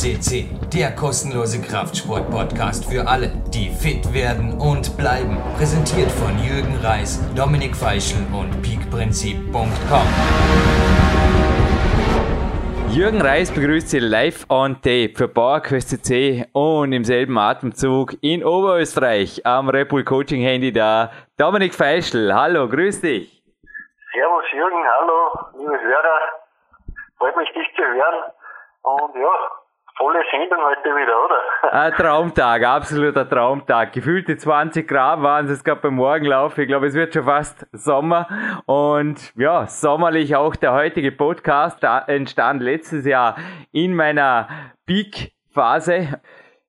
CC, der kostenlose Kraftsport-Podcast für alle, die fit werden und bleiben. Präsentiert von Jürgen Reis, Dominik Feischl und peakprinzip.com. Jürgen Reis begrüßt Sie live on tape für PowerQuest CC und im selben Atemzug in Oberösterreich am Red Bull Coaching Handy da Dominik Feischl. Hallo, grüß dich. Servus Jürgen, hallo, liebe Hörer. Freut mich, dich zu hören. Und ja, volle Sendung heute wieder, oder? Ein Traumtag, absoluter Traumtag. Gefühlte 20 Grad waren es gerade beim Morgenlauf. Ich glaube, es wird schon fast Sommer. Und ja, sommerlich auch der heutige Podcast entstand letztes Jahr in meiner Peak-Phase.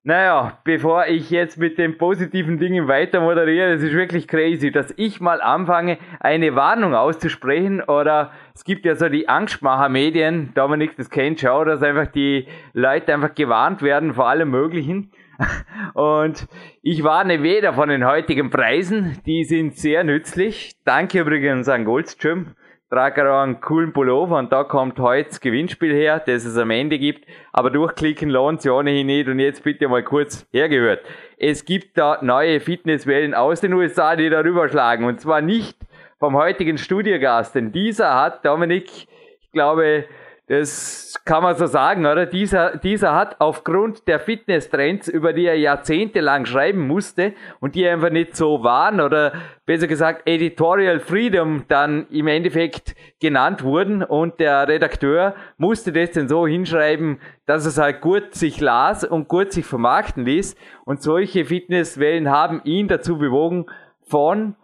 Naja, bevor ich jetzt mit den positiven Dingen weiter moderiere, es ist wirklich crazy, dass ich mal anfange, eine Warnung auszusprechen oder es gibt ja so die Angstmacher-Medien, Dominik, das kennt schon, dass einfach die Leute einfach gewarnt werden vor allem Möglichen. Und ich warne weder von den heutigen Preisen, die sind sehr nützlich. Danke übrigens an Goldstream trage auch einen coolen Pullover und da kommt heute das Gewinnspiel her, das es am Ende gibt. Aber durchklicken lohnt sich ohnehin nicht und jetzt bitte mal kurz hergehört. Es gibt da neue Fitnesswellen aus den USA, die darüber schlagen und zwar nicht vom heutigen Studiogast, denn dieser hat, Dominik, ich glaube, das kann man so sagen, oder? Dieser, dieser hat aufgrund der Fitnesstrends, über die er jahrzehntelang schreiben musste und die einfach nicht so waren oder besser gesagt Editorial Freedom dann im Endeffekt genannt wurden und der Redakteur musste das dann so hinschreiben, dass es halt gut sich las und gut sich vermarkten ließ und solche Fitnesswellen haben ihn dazu bewogen, von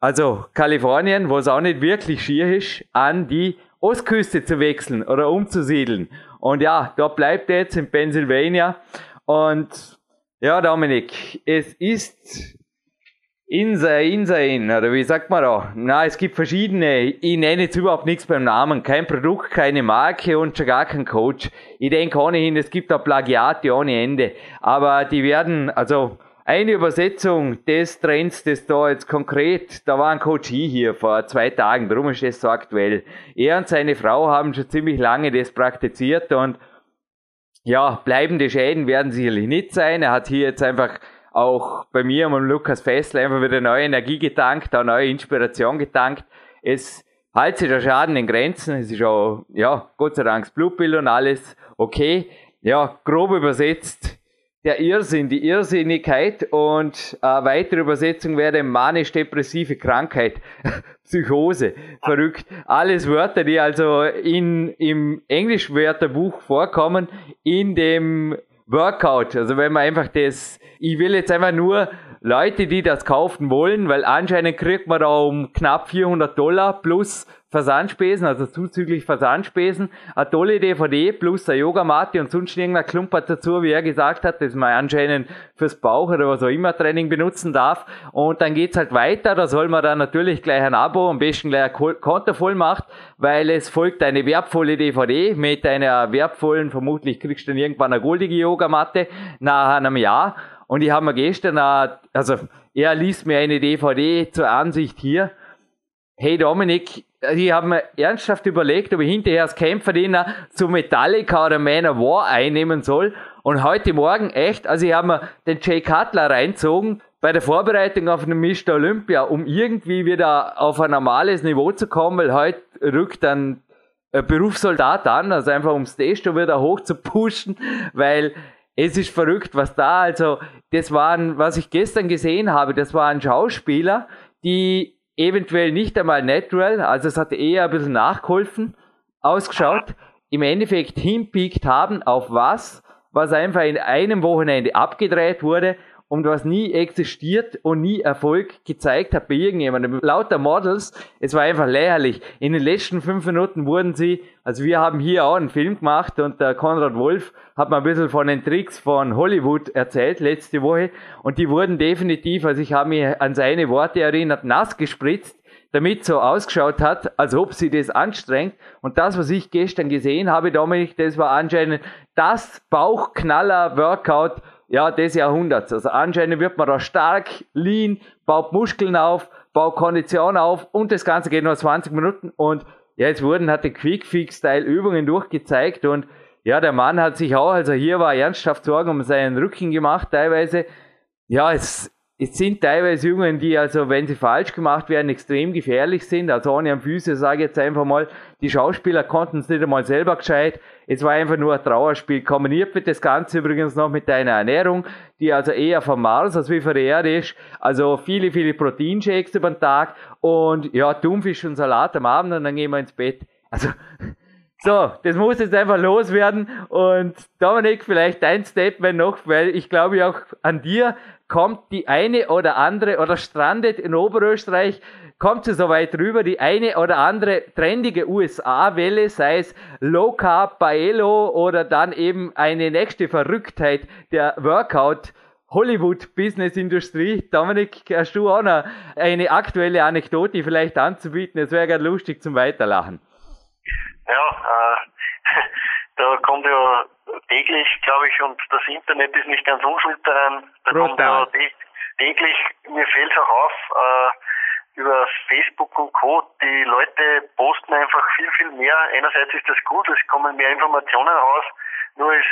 also Kalifornien, wo es auch nicht wirklich schier ist, an die Ostküste zu wechseln oder umzusiedeln. Und ja, dort bleibt er jetzt in Pennsylvania. Und ja, Dominik, es ist Insane, Insane, oder wie sagt man da? Na, es gibt verschiedene, ich nenne jetzt überhaupt nichts beim Namen, kein Produkt, keine Marke und schon gar kein Coach. Ich denke ohnehin, es gibt da Plagiate ohne Ende. Aber die werden, also, eine Übersetzung des Trends, das da jetzt konkret, da war ein Coach hier vor zwei Tagen, darum ist das so aktuell. Er und seine Frau haben schon ziemlich lange das praktiziert und ja, bleibende Schäden werden sicherlich nicht sein. Er hat hier jetzt einfach auch bei mir und Lukas Fessler einfach wieder neue Energie getankt, auch neue Inspiration getankt. Es hält sich der Schaden in Grenzen. Es ist auch, ja, Gott sei Dank das Blutbild und alles okay. Ja, grob übersetzt, der Irrsinn, die Irrsinnigkeit und äh, weitere Übersetzung wäre manisch-depressive Krankheit, Psychose, verrückt. Alles Wörter, die also in, im Englischwörterbuch vorkommen, in dem Workout. Also wenn man einfach das, ich will jetzt einfach nur Leute, die das kaufen wollen, weil anscheinend kriegt man da um knapp 400 Dollar plus Versandspesen, also zuzüglich Versandspesen, eine tolle DVD plus eine Yogamatte und sonst irgendein Klumpert dazu, wie er gesagt hat, das man anscheinend fürs Bauch oder was auch immer Training benutzen darf. Und dann geht's halt weiter, da soll man dann natürlich gleich ein Abo, am besten gleich ein Konto voll macht, weil es folgt eine wertvolle DVD mit einer wertvollen, vermutlich kriegst du dann irgendwann eine goldige Yogamatte nach einem Jahr. Und ich habe mir gestern, also er liest mir eine DVD zur Ansicht hier. Hey Dominik, ich habe mir ernsthaft überlegt, ob ich hinterher als Kämpferdiener zu Metallica oder Man of War einnehmen soll. Und heute Morgen echt, also ich habe mir den Jay Cutler reinzogen bei der Vorbereitung auf den Mr. Olympia, um irgendwie wieder auf ein normales Niveau zu kommen, weil heute rückt dann Berufssoldat an, also einfach um Stage wieder hoch zu pushen, weil es ist verrückt, was da, also, das waren, was ich gestern gesehen habe, das waren Schauspieler, die eventuell nicht einmal natural, also es hat eher ein bisschen nachgeholfen, ausgeschaut, im Endeffekt hinpiekt haben auf was, was einfach in einem Wochenende abgedreht wurde und was nie existiert und nie Erfolg gezeigt hat bei irgendjemandem. Lauter Models, es war einfach lächerlich. In den letzten fünf Minuten wurden sie, also wir haben hier auch einen Film gemacht und der Konrad Wolf hat mir ein bisschen von den Tricks von Hollywood erzählt letzte Woche und die wurden definitiv, also ich habe mich an seine Worte erinnert, nass gespritzt damit so ausgeschaut hat, als ob sie das anstrengt. Und das, was ich gestern gesehen habe, Dominik, das war anscheinend das Bauchknaller-Workout ja, des Jahrhunderts. Also anscheinend wird man da stark, lean, baut Muskeln auf, baut Kondition auf und das Ganze geht nur 20 Minuten und ja, jetzt wurden, hat der Quick-Fix-Style Übungen durchgezeigt und ja, der Mann hat sich auch, also hier war ernsthaft Sorgen um seinen Rücken gemacht, teilweise. Ja, es, es sind teilweise Jungen, die also, wenn sie falsch gemacht werden, extrem gefährlich sind. Also ohne am Füße sage ich jetzt einfach mal, die Schauspieler konnten es nicht einmal selber gescheit. Es war einfach nur ein Trauerspiel. Kombiniert wird das Ganze übrigens noch mit deiner Ernährung, die also eher vom Mars als wie von der Erde ist. Also viele, viele Proteinshakes über den Tag und ja, Thunfisch und Salat am Abend und dann gehen wir ins Bett. Also so, das muss jetzt einfach loswerden. Und Dominik, vielleicht dein Statement noch, weil ich glaube auch an dir kommt die eine oder andere oder strandet in Oberösterreich, kommt sie so weit rüber, die eine oder andere trendige USA-Welle, sei es Low Carb, Baelo oder dann eben eine nächste Verrücktheit der Workout. Hollywood-Business-Industrie. Dominik, hast du auch noch eine aktuelle Anekdote vielleicht anzubieten? Es wäre gerade lustig zum Weiterlachen. Ja, äh, da kommt ja täglich, glaube ich, und das Internet ist nicht ganz unschuld daran. Da Brutal. kommt ja täglich, mir fällt es auch auf, äh, über Facebook und Co. Die Leute posten einfach viel, viel mehr. Einerseits ist das gut, es kommen mehr Informationen raus. Nur ist,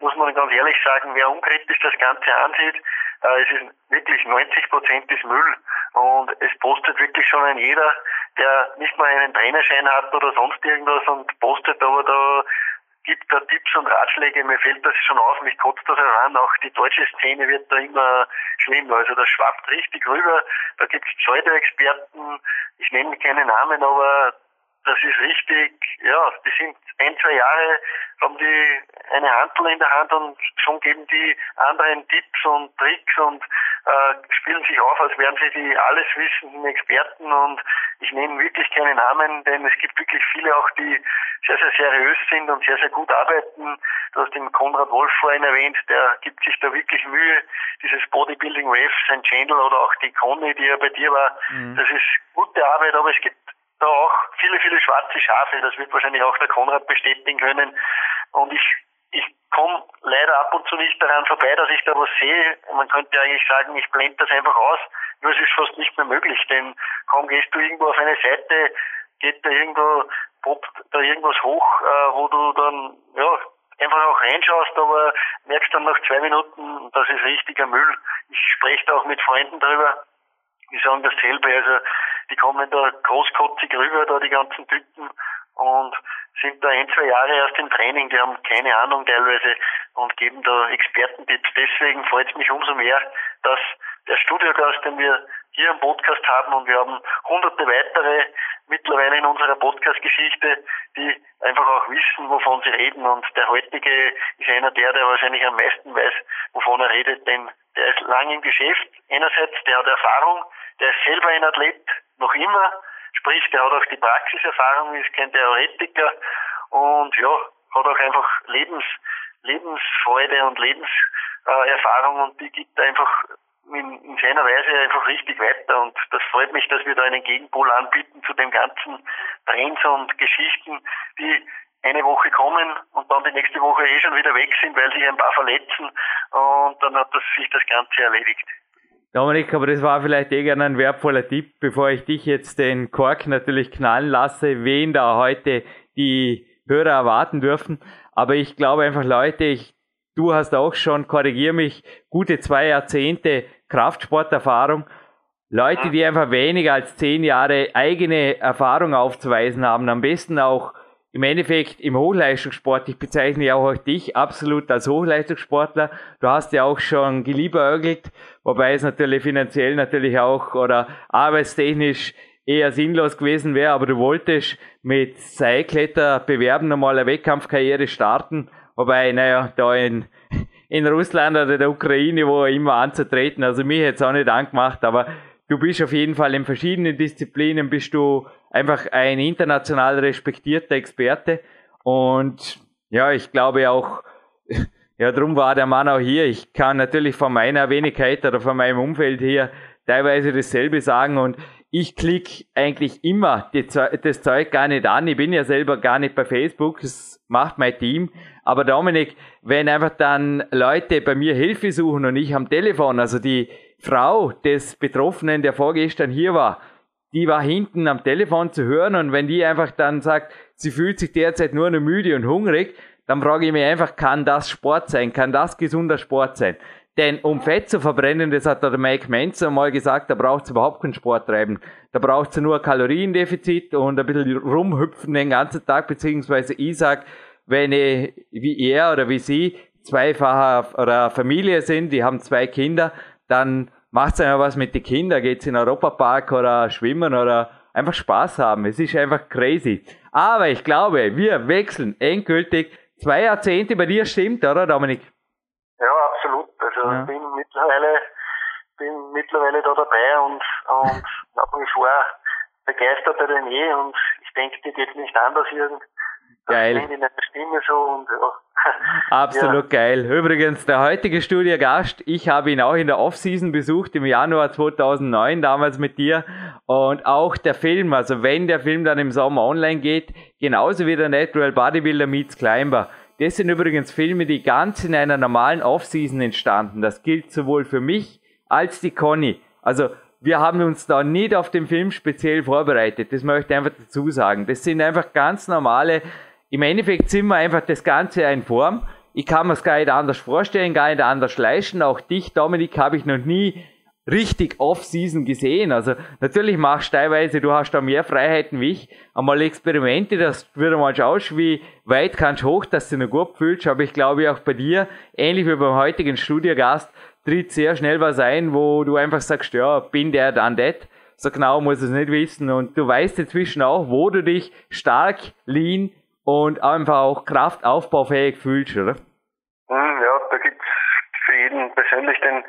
muss man ganz ehrlich sagen, wer unkritisch das Ganze ansieht, äh, es ist wirklich 90 Prozent ist Müll. Und es postet wirklich schon ein jeder, der nicht mal einen Trainerschein hat oder sonst irgendwas und postet aber da gibt da Tipps und Ratschläge. Mir fällt das schon auf, mich kotzt das heran. Auch die deutsche Szene wird da immer schlimm. Also das schwappt richtig rüber. Da gibt es Pseudo-Experten. Ich nenne keine Namen, aber das ist richtig, ja, die sind ein, zwei Jahre, haben die eine Handel in der Hand und schon geben die anderen Tipps und Tricks und äh, spielen sich auf, als wären sie die alles wissenden Experten und ich nehme wirklich keine Namen, denn es gibt wirklich viele auch, die sehr, sehr seriös sind und sehr, sehr gut arbeiten. Du hast den Konrad Wolf vorhin erwähnt, der gibt sich da wirklich Mühe. Dieses Bodybuilding Wave, sein Channel oder auch die Conny, die ja bei dir war, mhm. das ist gute Arbeit, aber es gibt da auch viele, viele schwarze Schafe. Das wird wahrscheinlich auch der Konrad bestätigen können. Und ich, ich komme leider ab und zu nicht daran vorbei, dass ich da was sehe. Man könnte eigentlich sagen, ich blende das einfach aus. Nur es ist fast nicht mehr möglich, denn kaum gehst du irgendwo auf eine Seite, geht da irgendwo, poppt da irgendwas hoch, äh, wo du dann, ja, einfach auch reinschaust, aber merkst dann nach zwei Minuten, das ist richtiger Müll. Ich spreche da auch mit Freunden drüber, die sagen dasselbe, also die kommen da großkotzig rüber, da die ganzen Typen und sind da ein, zwei Jahre erst im Training, die haben keine Ahnung teilweise und geben da Expertentipps. Deswegen freut es mich umso mehr, dass der Studiogast, den wir hier im Podcast haben und wir haben hunderte weitere mittlerweile in unserer Podcast-Geschichte, die einfach auch wissen, wovon sie reden und der heutige ist einer der, der wahrscheinlich am meisten weiß, wovon er redet, denn der ist lang im Geschäft. Einerseits, der hat Erfahrung, der ist selber ein Athlet, noch immer, sprich, der hat auch die Praxiserfahrung, ist kein Theoretiker und ja, hat auch einfach Lebens, Lebensfreude und Lebenserfahrung und die gibt einfach in, in seiner Weise einfach richtig weiter und das freut mich, dass wir da einen Gegenpol anbieten zu den ganzen Trends und Geschichten, die eine Woche kommen und dann die nächste Woche eh schon wieder weg sind, weil sich ein paar verletzen und dann hat das, sich das Ganze erledigt. Dominik, aber das war vielleicht eh gerne ein wertvoller Tipp, bevor ich dich jetzt den Kork natürlich knallen lasse, wen da heute die Hörer erwarten dürfen. Aber ich glaube einfach, Leute, ich, du hast auch schon, korrigier mich, gute zwei Jahrzehnte Kraftsporterfahrung. Leute, die einfach weniger als zehn Jahre eigene Erfahrung aufzuweisen haben, am besten auch im Endeffekt im Hochleistungssport, ich bezeichne ja auch dich absolut als Hochleistungssportler. Du hast ja auch schon geliebäugelt, wobei es natürlich finanziell natürlich auch oder arbeitstechnisch eher sinnlos gewesen wäre, aber du wolltest mit Seilkletter bewerben, nochmal eine Wettkampfkarriere starten, wobei, naja, da in, in Russland oder der Ukraine, wo immer anzutreten, also mich hätte es auch nicht angemacht, aber du bist auf jeden Fall in verschiedenen Disziplinen, bist du einfach ein international respektierter Experte. Und ja, ich glaube auch, ja, drum war der Mann auch hier. Ich kann natürlich von meiner Wenigkeit oder von meinem Umfeld hier teilweise dasselbe sagen und ich klicke eigentlich immer das Zeug gar nicht an. Ich bin ja selber gar nicht bei Facebook, das macht mein Team. Aber Dominik, wenn einfach dann Leute bei mir Hilfe suchen und ich am Telefon, also die Frau des Betroffenen, der vorgestern hier war, die war hinten am Telefon zu hören und wenn die einfach dann sagt, sie fühlt sich derzeit nur noch müde und hungrig, dann frage ich mich einfach, kann das Sport sein? Kann das gesunder Sport sein? Denn um Fett zu verbrennen, das hat der Mike Menzer mal gesagt, da braucht es überhaupt keinen Sport treiben. Da braucht es nur Kaloriendefizit und ein bisschen rumhüpfen den ganzen Tag, beziehungsweise ich sag, wenn ich, wie er oder wie sie zweifacher oder Familie sind, die haben zwei Kinder, dann macht einfach was mit den Kindern, geht's in den Europapark oder schwimmen oder einfach Spaß haben. Es ist einfach crazy. Aber ich glaube, wir wechseln endgültig zwei Jahrzehnte bei dir stimmt, oder Dominik? Ja, absolut. Also ja. bin mittlerweile bin mittlerweile da dabei und, und nach wie vor begeisterter denn je und ich denke, dir geht nicht anders, Jürgen. Geil. in der Stimme so und ja. Absolut ja. geil. Übrigens, der heutige Studiogast, ich habe ihn auch in der Offseason besucht, im Januar 2009, damals mit dir. Und auch der Film, also wenn der Film dann im Sommer online geht, genauso wie der Natural Bodybuilder Meets Climber. Das sind übrigens Filme, die ganz in einer normalen Offseason entstanden. Das gilt sowohl für mich als die Conny. Also wir haben uns da nicht auf den Film speziell vorbereitet. Das möchte ich einfach dazu sagen. Das sind einfach ganz normale im Endeffekt sind wir einfach das Ganze in Form. Ich kann mir es gar nicht anders vorstellen, gar nicht anders leisten. Auch dich, Dominik, habe ich noch nie richtig Off-Season gesehen. Also natürlich machst du teilweise, du hast da mehr Freiheiten wie ich, einmal Experimente, dass du wieder mal schaust, wie weit kannst du hoch, dass du dich noch gut fühlst. Aber ich glaube auch bei dir, ähnlich wie beim heutigen Studiogast, tritt sehr schnell was ein, wo du einfach sagst, ja, bin der, dann das. So genau muss es nicht wissen. Und du weißt inzwischen auch, wo du dich stark, lean, und einfach auch kraftaufbaufähig fühlst, oder? Hm, ja, da gibt's für jeden persönlich den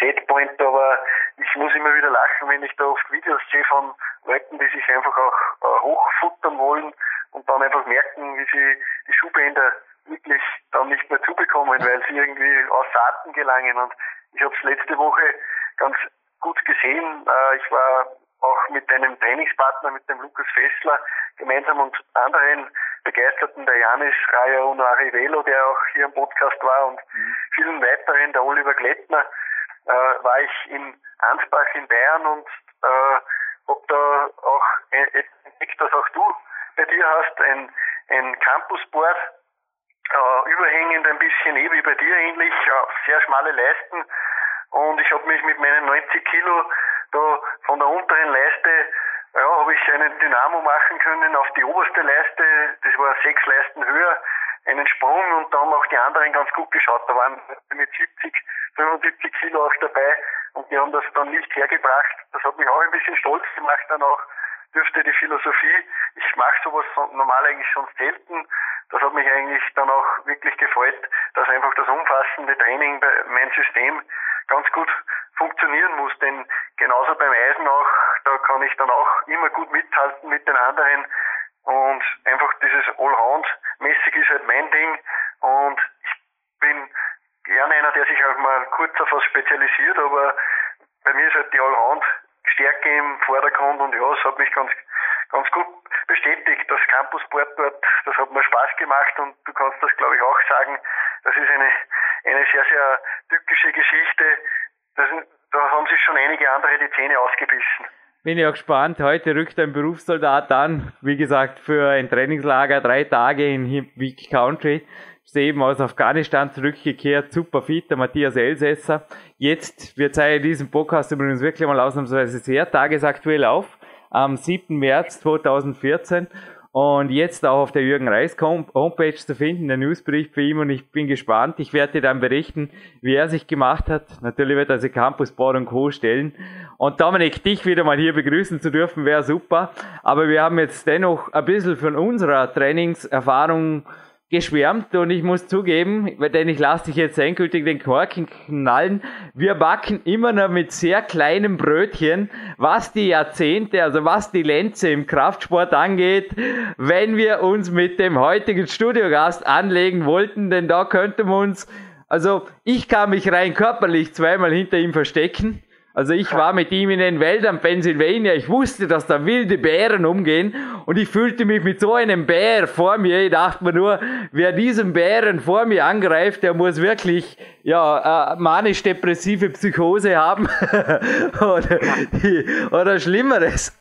Setpoint, aber ich muss immer wieder lachen, wenn ich da oft Videos sehe von Leuten, die sich einfach auch äh, hochfuttern wollen und dann einfach merken, wie sie die Schuhbänder wirklich dann nicht mehr zubekommen, weil sie irgendwie aus Saaten gelangen. Und ich habe es letzte Woche ganz gut gesehen. Äh, ich war auch mit einem Trainingspartner, mit dem Lukas Fessler, gemeinsam und anderen Begeisterten, der Janis Raya und Arivelo, der auch hier im Podcast war und mhm. vielen weiteren, der Oliver Glettner, äh, war ich in Ansbach in Bayern und äh, ob da auch entdeckt, dass auch du bei dir hast, ein, ein Campusboard, äh, überhängend ein bisschen eh wie bei dir ähnlich, äh, sehr schmale Leisten und ich habe mich mit meinen 90 Kilo da von der unteren Leiste ja, habe ich einen Dynamo machen können auf die oberste Leiste, das war sechs Leisten höher, einen Sprung und da haben auch die anderen ganz gut geschaut. Da waren mit 70, 75 Kilo auch dabei und die haben das dann nicht hergebracht. Das hat mich auch ein bisschen stolz gemacht dann auch dürfte die Philosophie, ich mache sowas normal eigentlich schon selten. Das hat mich eigentlich dann auch wirklich gefreut, dass einfach das umfassende Training bei mein System ganz gut funktionieren muss. Denn genauso beim Eisen auch, da kann ich dann auch immer gut mithalten mit den anderen. Und einfach dieses Allround-mäßig ist halt mein Ding. Und ich bin gerne einer, der sich auch mal kurz auf was spezialisiert, aber bei mir ist halt die Allround-Stärke im Vordergrund und ja, es hat mich ganz, ganz gut bestätigt. Das Campussport dort, das hat mir Spaß gemacht und du kannst das glaube ich auch sagen. Das ist eine, eine sehr, sehr tückische Geschichte. Das, da haben sich schon einige andere die Zähne ausgebissen. Bin ich auch gespannt. Heute rückt ein Berufssoldat an. Wie gesagt, für ein Trainingslager drei Tage in Week Country. Ist eben aus Afghanistan zurückgekehrt. Super fit, der Matthias Elsässer. Jetzt, wir zeigen diesen Podcast übrigens wirklich mal ausnahmsweise sehr tagesaktuell auf. Am 7. März 2014 und jetzt auch auf der Jürgen Reis Homepage zu finden, der Newsbericht für ihn und ich bin gespannt. Ich werde dir dann berichten, wie er sich gemacht hat. Natürlich wird er sich Campus Board und Co. stellen. Und Dominik, dich wieder mal hier begrüßen zu dürfen, wäre super. Aber wir haben jetzt dennoch ein bisschen von unserer Trainingserfahrung geschwärmt und ich muss zugeben, denn ich lasse dich jetzt endgültig den Korken knallen, wir backen immer noch mit sehr kleinen Brötchen, was die Jahrzehnte, also was die Lenze im Kraftsport angeht, wenn wir uns mit dem heutigen Studiogast anlegen wollten, denn da könnte man uns, also ich kann mich rein körperlich zweimal hinter ihm verstecken, also ich war mit ihm in den Wäldern Pennsylvania. Ich wusste, dass da wilde Bären umgehen und ich fühlte mich mit so einem Bär vor mir. Ich dachte mir nur, wer diesen Bären vor mir angreift, der muss wirklich ja äh, manisch-depressive Psychose haben oder, oder Schlimmeres.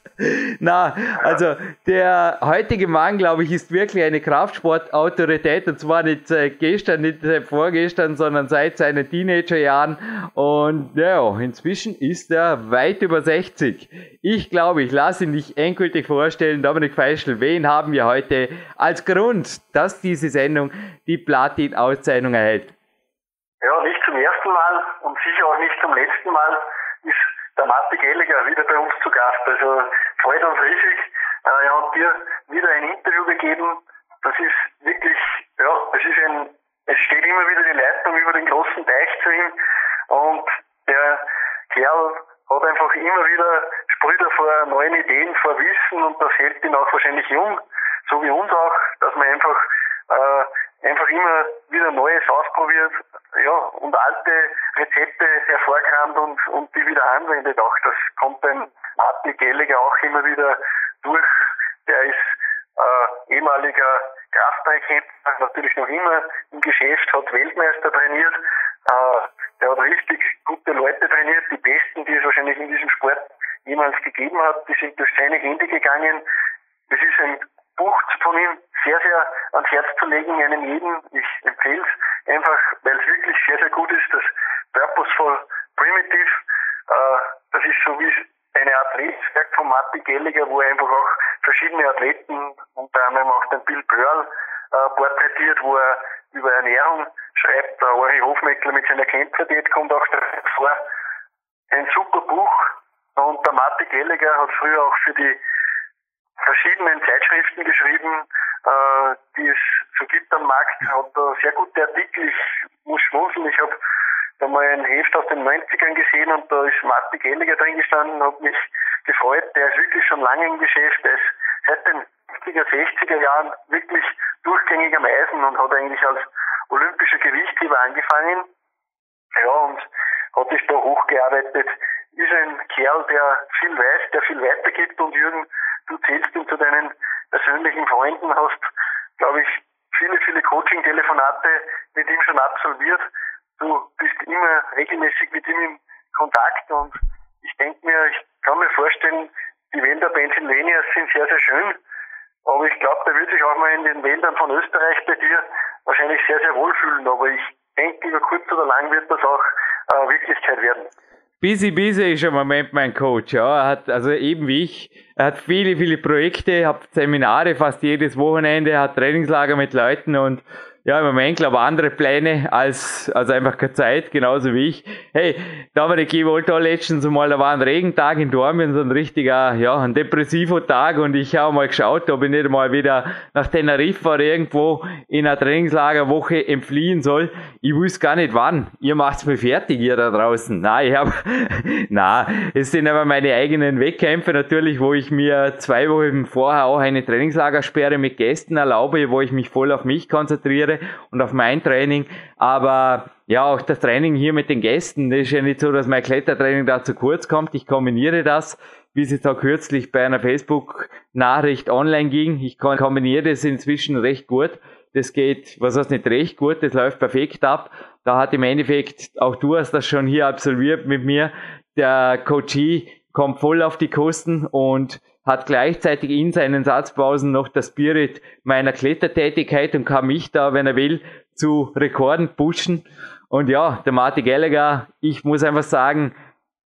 Na, also der heutige Mann, glaube ich, ist wirklich eine Kraftsportautorität und zwar nicht seit gestern, nicht seit vorgestern, sondern seit seinen Teenagerjahren und ja, inzwischen ist er weit über 60. Ich glaube, ich lasse ihn nicht endgültig vorstellen. Dominik Feischl, wen haben wir heute als Grund, dass diese Sendung die Platin-Auszeichnung erhält? Ja, nicht zum ersten Mal und sicher auch nicht zum letzten Mal der Matti Gelliger wieder bei uns zu Gast. Also freut uns riesig. Äh, er hat dir wieder ein Interview gegeben. Das ist wirklich, ja, es ist ein, es steht immer wieder die Leitung über den großen Teich zu ihm und der Kerl hat einfach immer wieder, sprüht er vor neuen Ideen, vor Wissen und das hält ihn auch wahrscheinlich jung, so wie uns auch, dass man einfach äh, einfach immer wieder Neues ausprobiert, ja, und alte Rezepte hervorkramt und, und die wieder anwendet auch. Das kommt beim Martin Gelliger auch immer wieder durch. Der ist äh, ehemaliger Kraftbeikämpfer, natürlich noch immer im Geschäft, hat Weltmeister trainiert, äh, der hat richtig gute Leute trainiert, die besten, die es wahrscheinlich in diesem Sport jemals gegeben hat, die sind durch seine Hände gegangen. Es ist ein Buch von ihm sehr, sehr ans Herz zu legen, einem jeden. Ich empfehle es einfach, weil es wirklich sehr, sehr gut ist. Das Purposeful Primitive, äh, das ist so wie eine Art Lebenswerk von Martin Gelliger, wo er einfach auch verschiedene Athleten, unter anderem auch den Bill Pearl, äh, porträtiert, wo er über Ernährung schreibt. Der Ori Hofmeckler mit seiner Kämpferdiät kommt auch vor. Ein super Buch. Und der Martin Gelliger hat früher auch für die verschiedenen Zeitschriften geschrieben, äh, die es so gibt am Markt, hat da sehr gute Artikel. Ich muss schmunzeln, ich habe da mal ein Heft aus den 90ern gesehen und da ist Martin Gelliger drin gestanden, hat mich gefreut. Der ist wirklich schon lange im Geschäft, der ist seit den 50er, 60er Jahren wirklich durchgängig am Eisen und hat eigentlich als olympischer Gewichtheber angefangen. Ja, und hat sich da hochgearbeitet. Ist ein Kerl, der viel weiß, der viel weitergibt und Jürgen, du zählst ihn zu deinen persönlichen Freunden, hast, glaube ich, viele, viele Coaching-Telefonate mit ihm schon absolviert. Du bist immer regelmäßig mit ihm in Kontakt und ich denke mir, ich kann mir vorstellen, die Wälder Pennsylvanias sind sehr, sehr schön. Aber ich glaube, der wird sich auch mal in den Wäldern von Österreich bei dir wahrscheinlich sehr, sehr wohlfühlen. Aber ich denke, über kurz oder lang wird das auch äh, Wirklichkeit werden. Busy Busy ist im Moment mein Coach. Ja. Er hat, also eben wie ich, er hat viele, viele Projekte, hat Seminare fast jedes Wochenende, hat Trainingslager mit Leuten und ja, im Moment glaube ich andere Pläne als, als einfach keine Zeit, genauso wie ich. Hey, Dominik, ich wollte auch letztens mal, da war ein Regentag in Dormien, so ein richtiger, ja, ein depressiver Tag und ich habe mal geschaut, ob ich nicht mal wieder nach Teneriffa oder irgendwo in einer Trainingslagerwoche entfliehen soll. Ich wusste gar nicht wann. Ihr macht's mir fertig, ihr da draußen. Na, ich habe, na, es sind aber meine eigenen Wettkämpfe natürlich, wo ich mir zwei Wochen vorher auch eine Trainingslagersperre mit Gästen erlaube, wo ich mich voll auf mich konzentriere und auf mein Training. Aber ja, auch das Training hier mit den Gästen, das ist ja nicht so, dass mein Klettertraining da zu kurz kommt. Ich kombiniere das, wie es jetzt auch kürzlich bei einer Facebook-Nachricht online ging. Ich kombiniere das inzwischen recht gut. Das geht, was heißt nicht recht gut, das läuft perfekt ab. Da hat im Endeffekt, auch du hast das schon hier absolviert mit mir, der Coachie kommt voll auf die Kosten und hat gleichzeitig in seinen Satzpausen noch das Spirit meiner Klettertätigkeit und kann mich da, wenn er will, zu Rekorden pushen. Und ja, der Martin Gallagher, ich muss einfach sagen,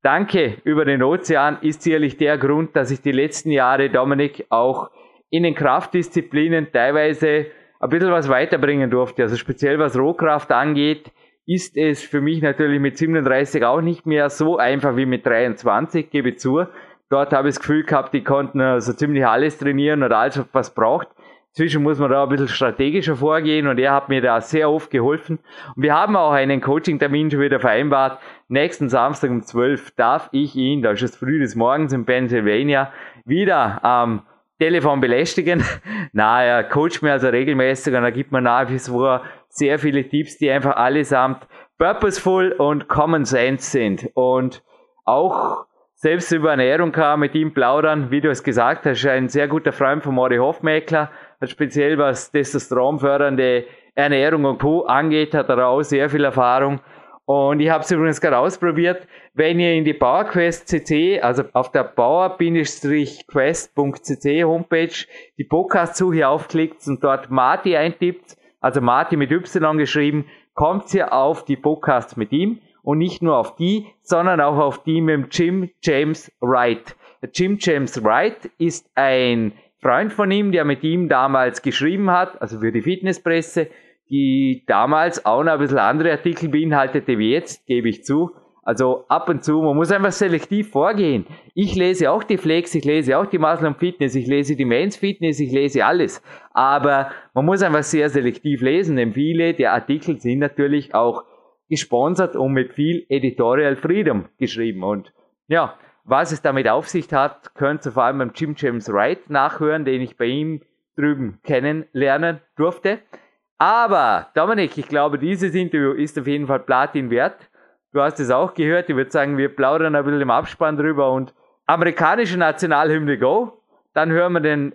danke über den Ozean ist sicherlich der Grund, dass ich die letzten Jahre Dominik auch in den Kraftdisziplinen teilweise ein bisschen was weiterbringen durfte. Also speziell was Rohkraft angeht, ist es für mich natürlich mit 37 auch nicht mehr so einfach wie mit 23, gebe ich zu. Dort habe ich das Gefühl gehabt, die konnten also ziemlich alles trainieren oder alles, was braucht. Inzwischen muss man da ein bisschen strategischer vorgehen und er hat mir da sehr oft geholfen. Und wir haben auch einen Coaching-Termin schon wieder vereinbart. Nächsten Samstag um 12 darf ich ihn, da ist es früh des Morgens in Pennsylvania, wieder am Telefon belästigen. Na, er coacht mir also regelmäßig und er gibt mir nach wie vor sehr viele Tipps, die einfach allesamt purposeful und common sense sind. Und auch selbst über Ernährung kann mit ihm plaudern, wie du es gesagt hast, ein sehr guter Freund von Mori Hofmeckler, speziell was testosteronfördernde Ernährung und Co. angeht, hat er auch sehr viel Erfahrung. Und ich habe es übrigens gerade ausprobiert. Wenn ihr in die PowerQuest CC, also auf der power-quest.cc Homepage, die Podcast-Suche aufklickt und dort Marty eintippt, also Marty mit Y geschrieben, kommt ihr auf die Podcasts mit ihm und nicht nur auf die, sondern auch auf die mit dem Jim James Wright. Jim James Wright ist ein Freund von ihm, der mit ihm damals geschrieben hat, also für die Fitnesspresse, die damals auch noch ein bisschen andere Artikel beinhaltete wie jetzt, gebe ich zu. Also ab und zu, man muss einfach selektiv vorgehen. Ich lese auch die Flex, ich lese auch die Muscle Fitness, ich lese die Mains Fitness, ich lese alles. Aber man muss einfach sehr selektiv lesen, denn viele der Artikel sind natürlich auch gesponsert und mit viel Editorial Freedom geschrieben. Und ja, was es damit auf sich hat, könnt ihr vor allem beim Jim James Wright nachhören, den ich bei ihm drüben kennenlernen durfte. Aber, Dominik, ich glaube, dieses Interview ist auf jeden Fall Platin wert. Du hast es auch gehört. Ich würde sagen, wir plaudern ein bisschen im Abspann drüber und amerikanische Nationalhymne Go. Dann hören wir den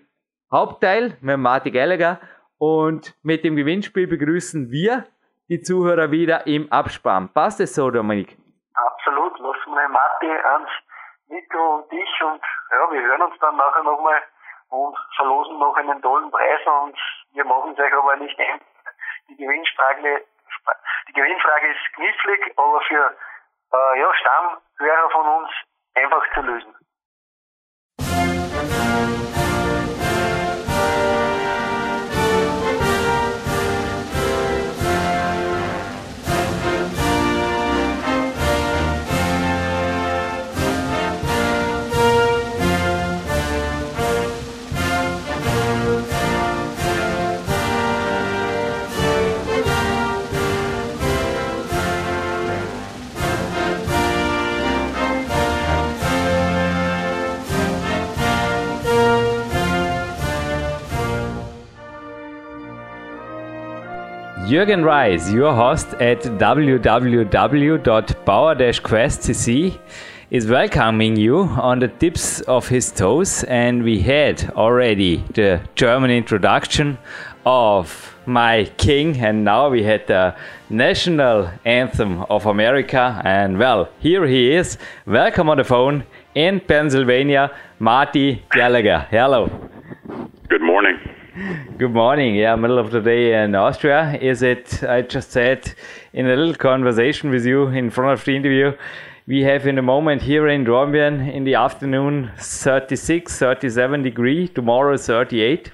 Hauptteil mit Marty Gallagher und mit dem Gewinnspiel begrüßen wir die Zuhörer wieder im Abspann. Passt es so, Dominik? Absolut. Lassen wir Marty ans Mikro und dich und ja, wir hören uns dann nachher nochmal und verlosen noch einen tollen Preis und wir machen es euch aber nicht ein. Die Gewinnfrage, die Gewinnfrage ist knifflig, aber für äh, ja, Stammhörer von uns einfach zu lösen. Jürgen Reis, your host at www.power-quest.cc, is welcoming you on the tips of his toes, and we had already the German introduction of my king, and now we had the national anthem of America. And well, here he is. Welcome on the phone in Pennsylvania, Marty Gallagher. Hello. Good morning. Yeah, middle of the day in Austria. Is it? I just said in a little conversation with you in front of the interview. We have in a moment here in Dornbirn in the afternoon 36, 37 degree. Tomorrow 38.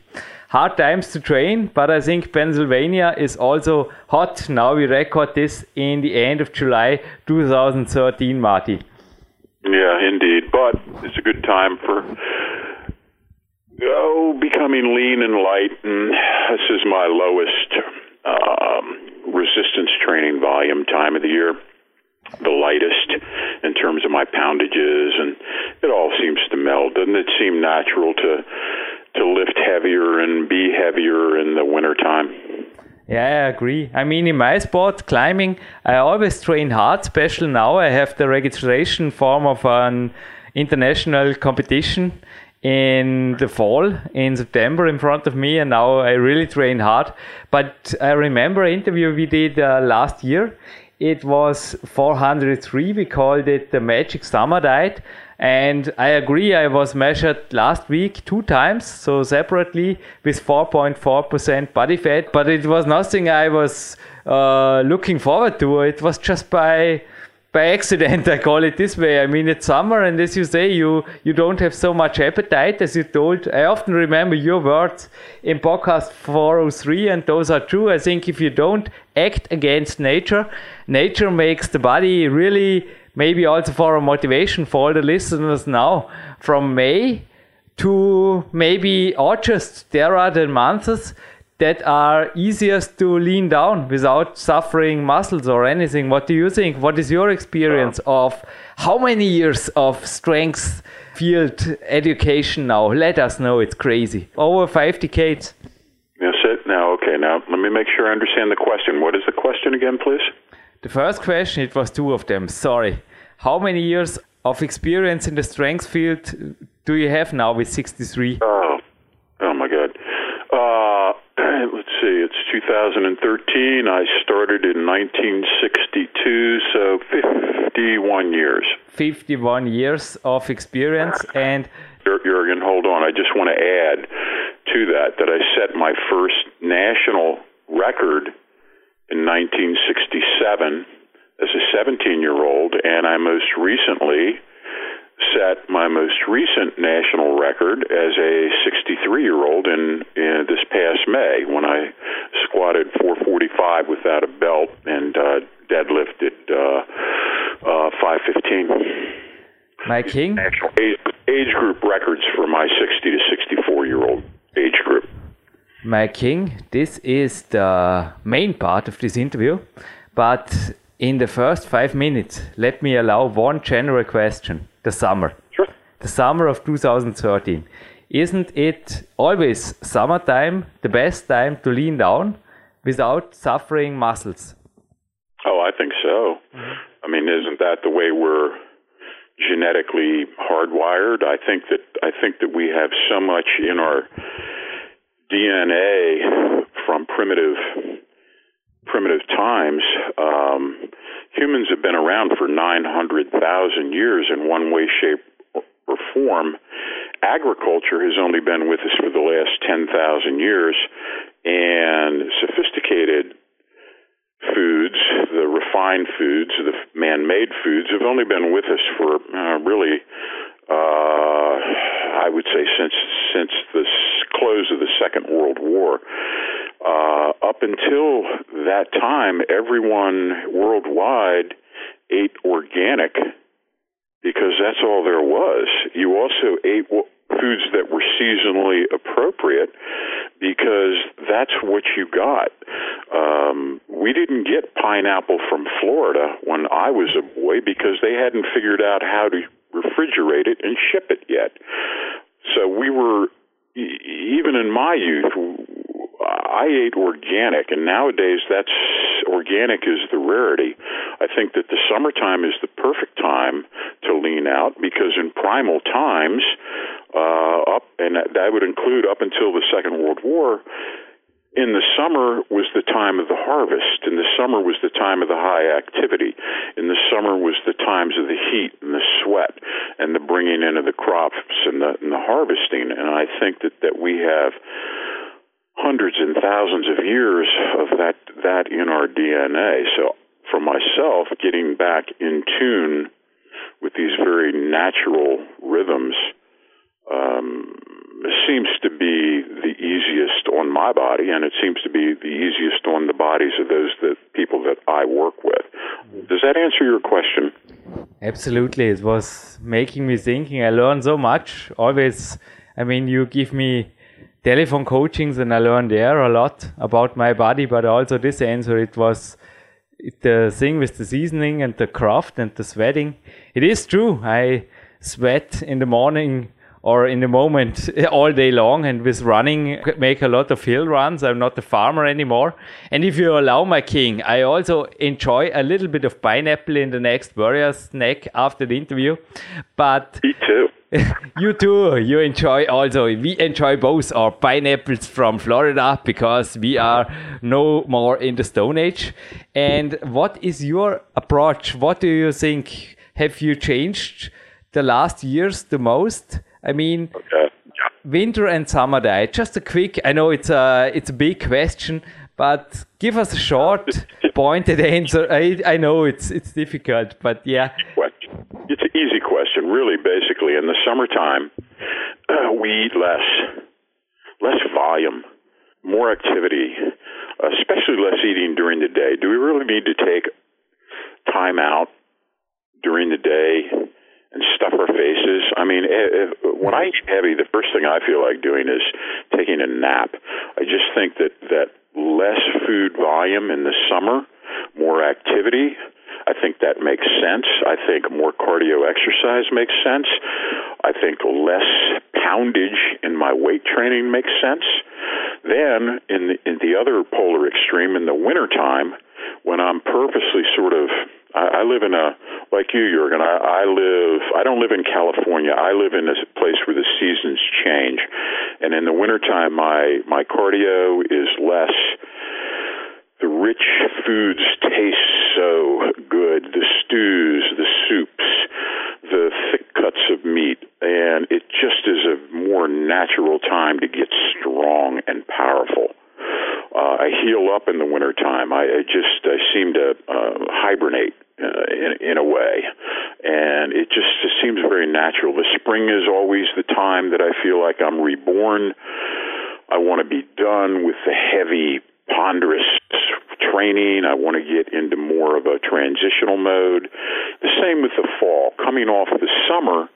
Hard times to train, but I think Pennsylvania is also hot. Now we record this in the end of July 2013, Marty. Yeah, indeed. But it's a good time for Oh, becoming lean and light, and this is my lowest um, resistance training volume time of the year. The lightest in terms of my poundages, and it all seems to meld. Doesn't it seem natural to to lift heavier and be heavier in the wintertime? Yeah, I agree. I mean, in my sport, climbing, I always train hard, especially now I have the registration form of an international competition in the fall in September in front of me, and now I really train hard. But I remember an interview we did uh, last year. It was 403. We called it the Magic Summer Diet. And I agree, I was measured last week two times, so separately with 4.4% body fat. But it was nothing I was uh, looking forward to. It was just by by accident i call it this way. I mean it's summer and as you say you you don't have so much appetite as you told. I often remember your words in podcast 403 and those are true. I think if you don't act against nature nature makes the body really maybe also for a motivation for all the listeners now from may to maybe august. There are the months that are easiest to lean down without suffering muscles or anything. What do you think? What is your experience of how many years of strength field education now? Let us know. It's crazy. Over five decades. Yes, it. Now, okay. Now, let me make sure I understand the question. What is the question again, please? The first question, it was two of them. Sorry. How many years of experience in the strength field do you have now with 63? Oh, oh my God. Uh, let's see, it's 2013. I started in 1962, so 51 years. 51 years of experience and. Jurgen, hold on. I just want to add to that that I set my first national record in 1967 as a 17 year old, and I most recently set my most recent national record as a 63 year old in, in this past May when I squatted 445 without a belt and uh, deadlifted uh, uh, 515. My king? Age, age group records for my 60 to 64 year old age group. My king, this is the main part of this interview, but in the first five minutes, let me allow one general question the summer. Sure. The summer of 2013. Isn't it always summertime the best time to lean down without suffering muscles? Oh, I think so. Mm-hmm. I mean, isn't that the way we're genetically hardwired? I think that I think that we have so much in our DNA from primitive primitive times, um, humans have been around for 900,000 years in one way, shape, or form. Agriculture has only been with us for the last 10,000 years, and sophisticated foods, the refined foods, the man made foods, have only been with us for uh, really uh, I would say since since the close of the Second World War. Uh, up until that time, everyone worldwide ate organic because that's all there was. You also ate foods that were seasonally appropriate because that's what you got. Um, we didn't get pineapple from Florida when I was a boy because they hadn't figured out how to refrigerate it and ship it yet. So we were, even in my youth, I ate organic, and nowadays that's organic is the rarity. I think that the summertime is the perfect time to lean out because in primal times, uh, up and that would include up until the Second World War, in the summer was the time of the harvest. In the summer was the time of the high activity. In the summer was the times of the heat and the sweat and the bringing in of the crops and the, and the harvesting. And I think that, that we have hundreds and thousands of years of that, that in our DNA. So for myself, getting back in tune with these very natural rhythms, um, seems to be the easiest on my body, and it seems to be the easiest on the bodies of those that people that I work with. Does that answer your question? Absolutely, it was making me thinking. I learned so much. Always, I mean, you give me telephone coachings, and I learned there a lot about my body, but also this answer. It was the thing with the seasoning and the craft and the sweating. It is true. I sweat in the morning or in the moment all day long and with running make a lot of hill runs i'm not a farmer anymore and if you allow my king i also enjoy a little bit of pineapple in the next warrior snack after the interview but me too you too you enjoy also we enjoy both our pineapples from florida because we are no more in the stone age and what is your approach what do you think have you changed the last years the most I mean, okay. winter and summer diet. Just a quick. I know it's a it's a big question, but give us a short, pointed answer. I I know it's it's difficult, but yeah. It's an easy question, really. Basically, in the summertime, uh, we eat less, less volume, more activity, especially less eating during the day. Do we really need to take time out during the day and stuff our faces. I mean, if, when I eat heavy, the first thing I feel like doing is taking a nap. I just think that that less food volume in the summer, more activity. I think that makes sense. I think more cardio exercise makes sense. I think less poundage in my weight training makes sense. Then, in the, in the other polar extreme, in the wintertime, when I'm purposely sort of I, I live in a like you, Jurgen. I, I live. I don't live in California. I live in a place where the seasons change, and in the wintertime, my my cardio is less. The rich foods taste so good. The stews, the soups, the thick cuts of meat, and it just is a more natural time to get strong and powerful. Uh, I heal up in the wintertime. I, I just I seem to uh, hibernate uh, in, in a way, and it just, just seems very natural. The spring is always the time that I feel like I'm reborn. I want to be done with the heavy, ponderous training. I want to get into more of a transitional mode. The same with the fall. Coming off the summer,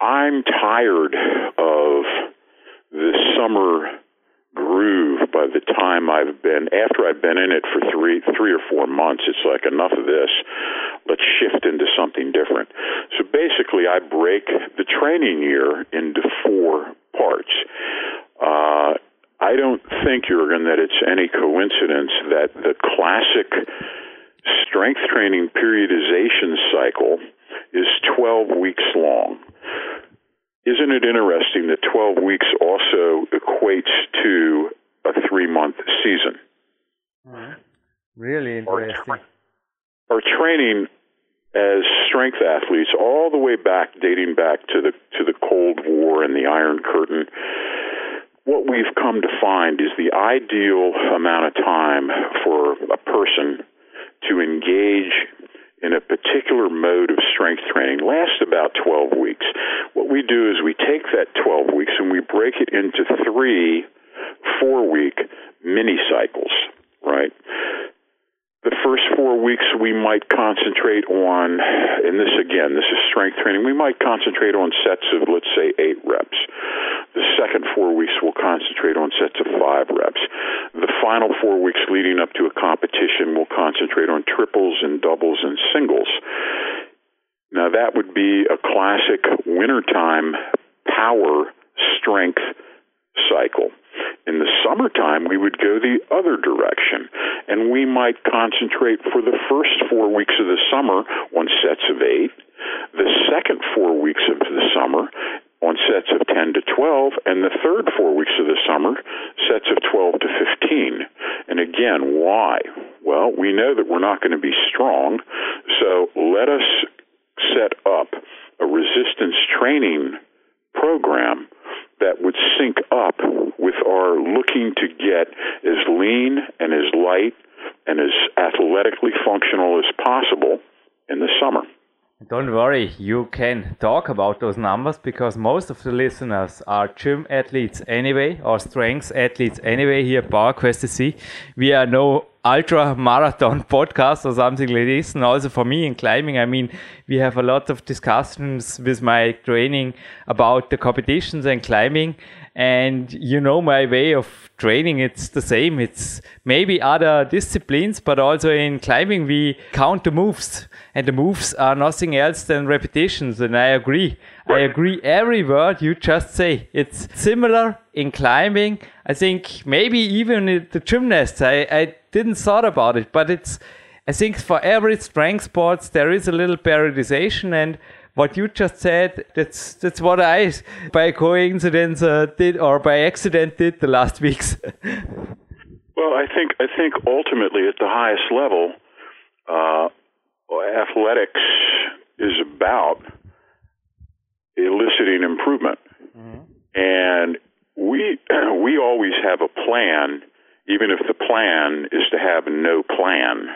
I'm tired of the summer groove by the time I've been after I've been in it for three three or four months. It's like enough of this. Let's shift into something different. So basically, I break the training year into four parts. Uh, I don't think, Jurgen, that it's any coincidence that the classic strength training periodization cycle is 12 weeks long. Isn't it interesting that 12 weeks also equates to a three month season? Mm-hmm. Really interesting. Our, our training as strength athletes, all the way back, dating back to the to the Cold War and the Iron Curtain, what we've come to find is the ideal amount of time for a person to engage in a particular mode of strength training lasts about 12 weeks. What we do is we take that 12 weeks and we break it into three four week mini cycles, right? The first four weeks we might concentrate on, and this again, this is strength training, we might concentrate on sets of, let's say, eight reps. The second four weeks we'll concentrate on sets of five reps. The final four weeks leading up to a competition we'll concentrate on triples and doubles and singles. Now that would be a classic wintertime power strength cycle. In the summertime, we would go the other direction, and we might concentrate for the first four weeks of the summer on sets of eight, the second four weeks of the summer on sets of 10 to 12, and the third four weeks of the summer, sets of 12 to 15. And again, why? Well, we know that we're not going to be strong, so let us set up a resistance training program that would sync up with our looking to get as lean and as light and as athletically functional as possible in the summer. Don't worry, you can talk about those numbers because most of the listeners are gym athletes anyway, or strength athletes anyway here at PowerQuest SC. We are no ultra marathon podcast or something like this. And also for me in climbing, I mean, we have a lot of discussions with my training about the competitions and climbing. And you know my way of training, it's the same. It's maybe other disciplines, but also in climbing, we count the moves. And the moves are nothing else than repetitions. And I agree. I agree every word you just say. It's similar in climbing. I think maybe even the gymnasts, I, I didn't thought about it, but it's, I think for every strength sports, there is a little periodization and what you just said, that's that's what I, by coincidence, uh, did or by accident did the last weeks. well, I think I think ultimately at the highest level, uh, athletics is about eliciting improvement, mm-hmm. and we we always have a plan, even if the plan is to have no plan.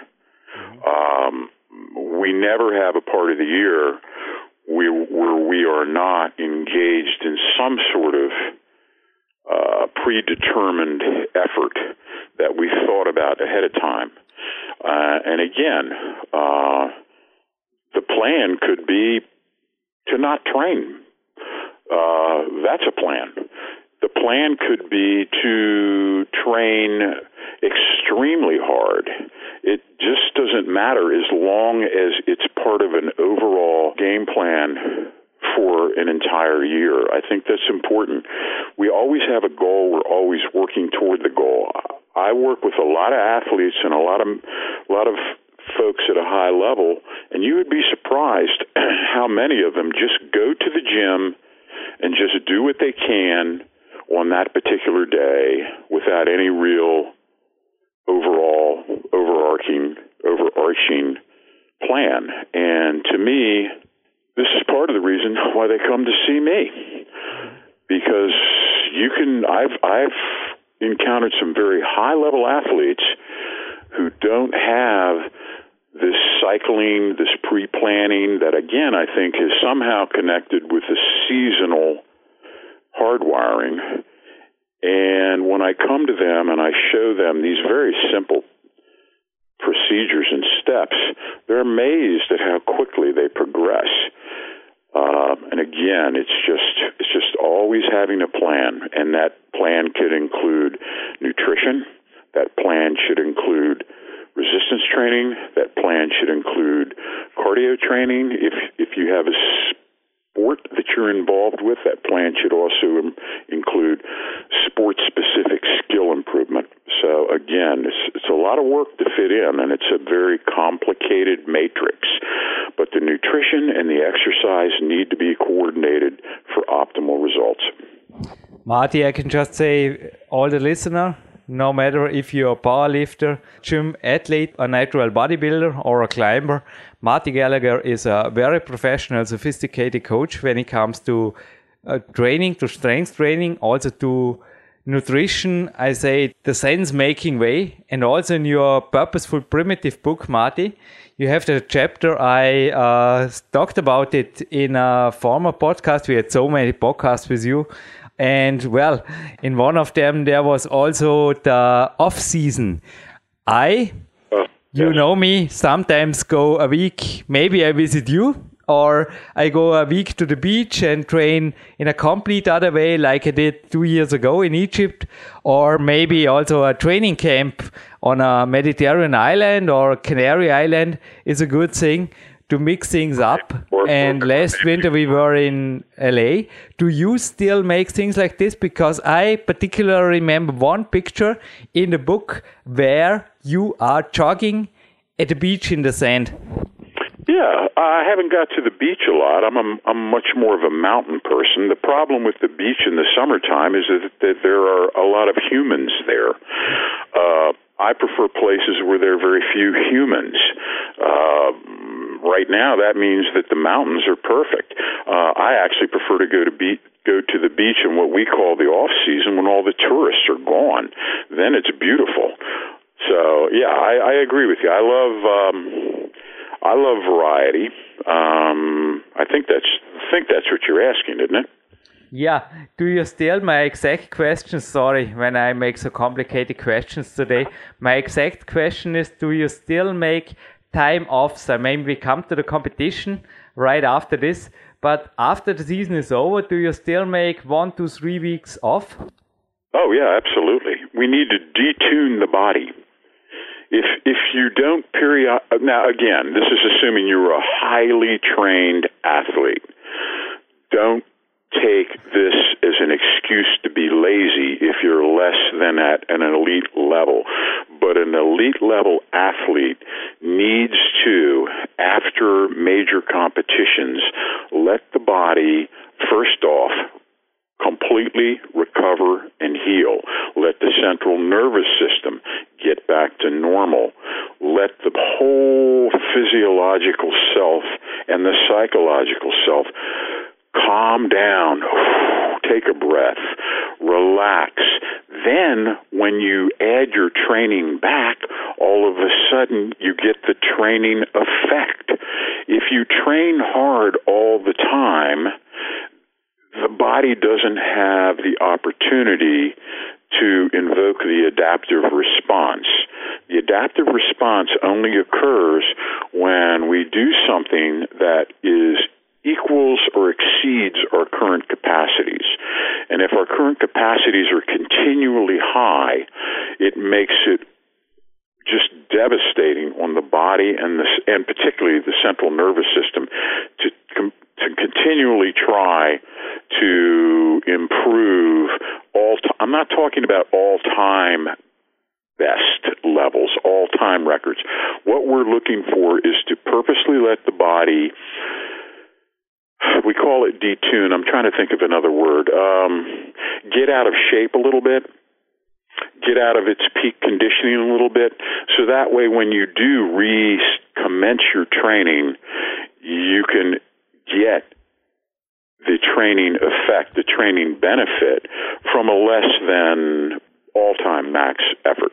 Mm-hmm. Um, we never have a part of the year we, where we are not engaged in some sort of uh, predetermined effort that we thought about ahead of time. Uh, and again, uh, the plan could be to not train. Uh, that's a plan. The plan could be to train extremely hard it just doesn't matter as long as it's part of an overall game plan for an entire year. I think that's important. We always have a goal. We're always working toward the goal. I work with a lot of athletes and a lot of a lot of folks at a high level, and you would be surprised how many of them just go to the gym and just do what they can on that particular day without any real overall overarching overarching plan. And to me, this is part of the reason why they come to see me because you can I've I've encountered some very high level athletes who don't have this cycling, this pre planning that again I think is somehow connected with the seasonal hardwiring. And when I come to them and I show them these very simple procedures and steps, they're amazed at how quickly they progress. Uh, and again, it's just it's just always having a plan, and that plan could include nutrition. That plan should include resistance training. That plan should include cardio training. If if you have a sport that you're involved with, that plan should also include sport specific skill improvement. So again, it's, it's a lot of work to fit in, and it's a very complicated matrix. But the nutrition and the exercise need to be coordinated for optimal results. Marty, I can just say all the listener no matter if you're a powerlifter, gym athlete, a natural bodybuilder, or a climber. Marty Gallagher is a very professional, sophisticated coach when it comes to uh, training, to strength training, also to nutrition. I say the sense making way. And also in your purposeful primitive book, Marty, you have the chapter I uh, talked about it in a former podcast. We had so many podcasts with you and well, in one of them, there was also the off season. I, oh, you yes. know me, sometimes go a week, maybe I visit you, or I go a week to the beach and train in a complete other way, like I did two years ago in Egypt, or maybe also a training camp on a Mediterranean island or Canary Island is a good thing to mix things up. And last winter we were in LA. Do you still make things like this? Because I particularly remember one picture in the book where you are jogging at the beach in the sand. Yeah, I haven't got to the beach a lot. I'm a, I'm much more of a mountain person. The problem with the beach in the summertime is that, that there are a lot of humans there. Uh, I prefer places where there are very few humans. Uh, right now, that means that the mountains are perfect. Uh, I actually prefer to go to beach go to the beach in what we call the off season when all the tourists are gone. Then it's beautiful. So yeah, I, I agree with you. I love um, I love variety. Um, I think that's I think that's what you're asking, isn't it? Yeah. Do you still my exact question? Sorry, when I make so complicated questions today. My exact question is: Do you still make time off. So maybe we come to the competition right after this. But after the season is over, do you still make one to three weeks off? Oh yeah, absolutely. We need to detune the body. If if you don't period now again, this is assuming you're a highly trained athlete. Don't take this as an excuse to be lazy if you're less than at an elite level. But an elite level athlete needs to, after major competitions, let the body, first off, completely recover and heal. Let the central nervous system get back to normal. Let the whole physiological self and the psychological self calm down, take a breath, relax. Then, when you add your training back, all of a sudden you get the training effect. If you train hard all the time, the body doesn't have the opportunity to invoke the adaptive response. The adaptive response only occurs when we do something that is equals or exceeds our current capacities. And if our current capacities are continually high, it makes it just devastating on the body and the, and particularly the central nervous system to to continually try to improve all i I'm not talking about all time best levels, all time records. What we're looking for is to purposely let the body we call it detune. I'm trying to think of another word. Um, get out of shape a little bit get out of its peak conditioning a little bit. So that way, when you do recommence your training, you can get the training effect, the training benefit from a less than all time max effort.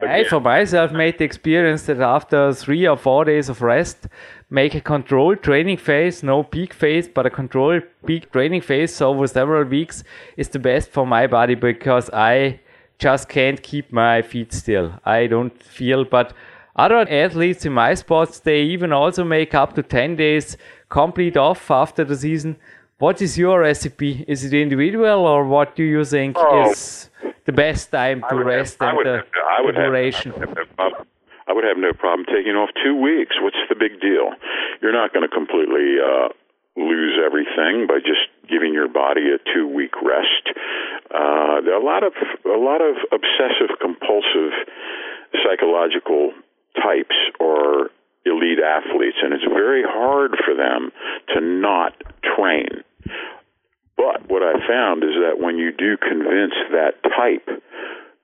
I, for myself, made the experience that after three or four days of rest, make a controlled training phase, no peak phase, but a controlled peak training phase over several weeks is the best for my body because I just can't keep my feet still. I don't feel, but other athletes in my sports, they even also make up to 10 days complete off after the season. What is your recipe? Is it individual or what do you think oh, is the best time to rest have, and the, the duration? Have, I would have no problem taking off two weeks. What's the big deal? You're not going to completely uh, lose everything by just giving your body a two week rest. Uh, there are a lot of a lot of obsessive compulsive psychological types or elite athletes, and it's very hard for them to not train. But what I found is that when you do convince that type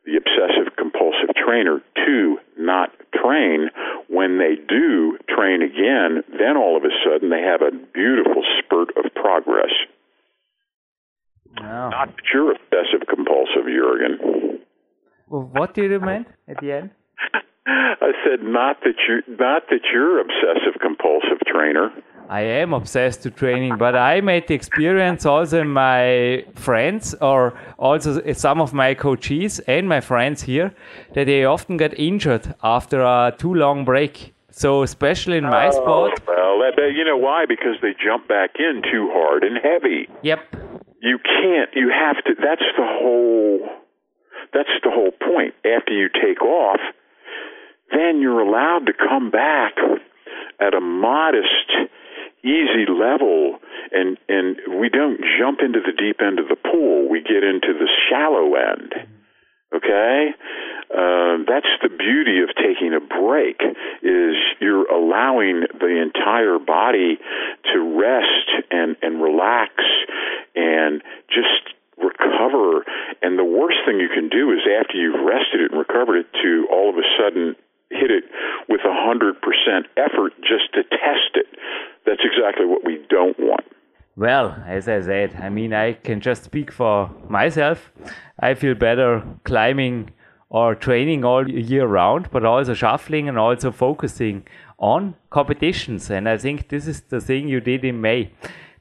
the obsessive compulsive trainer to not train. When they do train again, then all of a sudden they have a beautiful spurt of progress. Wow. Not that you're obsessive compulsive, Jurgen. Well, what did you mean at the end? I said not that you not that you're obsessive compulsive trainer. I am obsessed to training, but I made the experience also my friends or also some of my coaches and my friends here that they often get injured after a too long break. So especially in my oh, sport. Well, you know why? Because they jump back in too hard and heavy. Yep. You can't. You have to. That's the whole. That's the whole point. After you take off, then you're allowed to come back at a modest easy level and and we don't jump into the deep end of the pool. We get into the shallow end. Okay? Uh, that's the beauty of taking a break is you're allowing the entire body to rest and and relax and just recover. And the worst thing you can do is after you've rested it and recovered it to all of a sudden hit it with a hundred percent effort just to test it that's exactly what we don't want. Well, as I said, I mean, I can just speak for myself. I feel better climbing or training all year round, but also shuffling and also focusing on competitions. And I think this is the thing you did in May.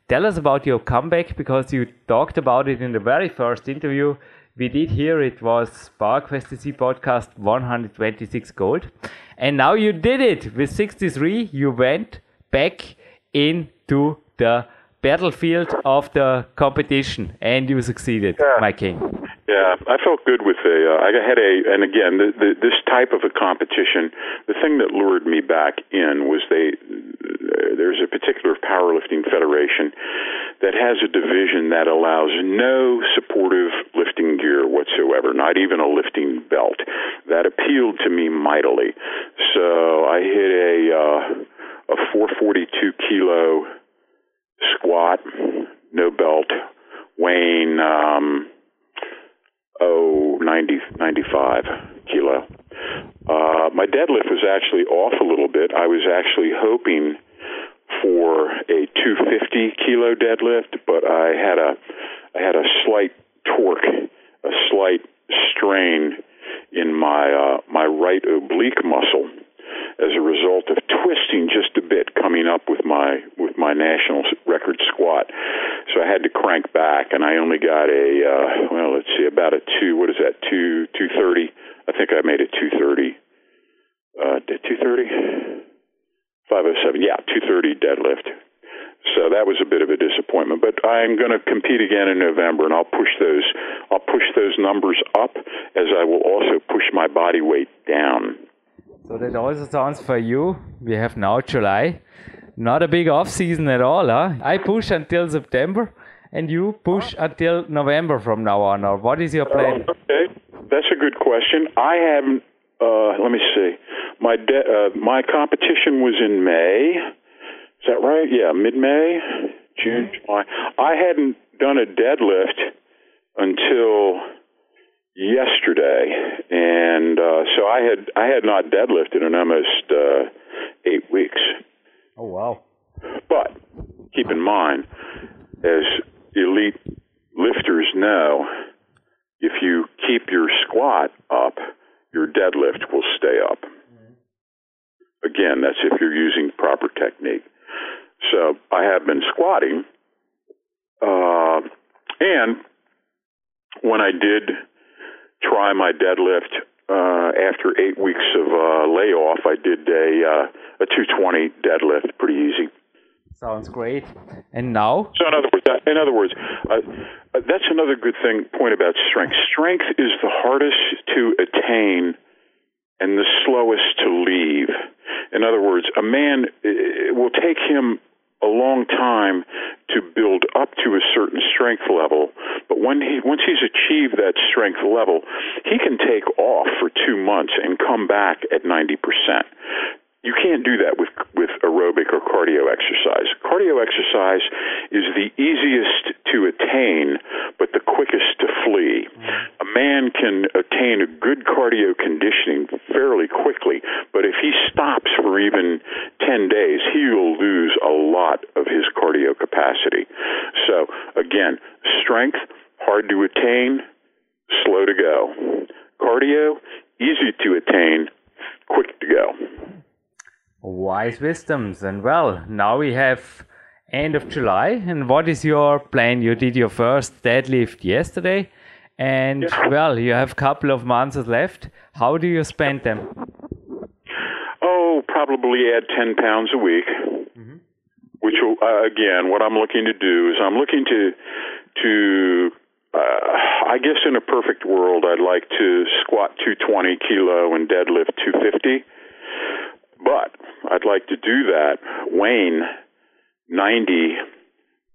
Tell us about your comeback because you talked about it in the very first interview we did here. It was PowerQuest TC podcast 126 gold. And now you did it with 63. You went back into the battlefield of the competition, and you succeeded, yeah. my king. Yeah, I felt good with the. Uh, I had a, and again, the, the, this type of a competition. The thing that lured me back in was they. There's a particular powerlifting federation that has a division that allows no supportive lifting gear whatsoever, not even a lifting belt. That appealed to me mightily. So I hit a. Uh, a 442 kilo squat, no belt, weighing um, oh 90 95 kilo. Uh, my deadlift was actually off a little bit. I was actually hoping for a 250 kilo deadlift, but I had a I had a slight torque, a slight strain in my uh, my right oblique muscle as a result of up with my with my national record squat. So I had to crank back, and I only got a uh, well, let's see, about a two. What is that? Two two thirty. I think I made it two thirty. Uh, two thirty. Five oh seven. Yeah, two thirty deadlift. So that was a bit of a disappointment, but I'm going to compete again in November, and I'll push those. I'll push those numbers up, as I will also push my body weight down. So that also sounds for you. We have now July. Not a big off season at all, huh? I push until September and you push until November from now on, or what is your plan? Uh, okay, that's a good question. I haven't. Uh, let me see. My de- uh, my competition was in May, Is that right? Yeah, mid May, June, mm-hmm. July. I hadn't done a deadlift until yesterday, and uh, so I had I had not deadlifted in almost uh, eight weeks. Oh wow! But keep in mind, as elite lifters know, if you keep your squat up, your deadlift will stay up. Again, that's if you're using proper technique. So I have been squatting, uh, and when I did try my deadlift uh, after eight weeks of uh, layoff, I did a uh, a 220 deadlift, pretty easy. Sounds great. And now? So in other words, in other words, uh, uh, that's another good thing point about strength. Strength is the hardest to attain and the slowest to leave. In other words, a man it will take him a long time to build up to a certain strength level, but when he once he's achieved that strength level, he can take off for 2 months and come back at 90% you can't do that with with aerobic or cardio exercise. Cardio exercise is the easiest to attain, but the quickest to flee. A man can attain a good cardio conditioning fairly quickly, but if he stops for even 10 days, he will lose a lot of his cardio capacity. So, again, strength, hard to attain, slow to go. Cardio, easy to attain, quick to go. Wise wisdoms. And well, now we have end of July. And what is your plan? You did your first deadlift yesterday. And well, you have a couple of months left. How do you spend them? Oh, probably add 10 pounds a week. Mm-hmm. Which will, uh, again, what I'm looking to do is I'm looking to, to uh, I guess in a perfect world, I'd like to squat 220 kilo and deadlift 250. But I'd like to do that Wayne, 90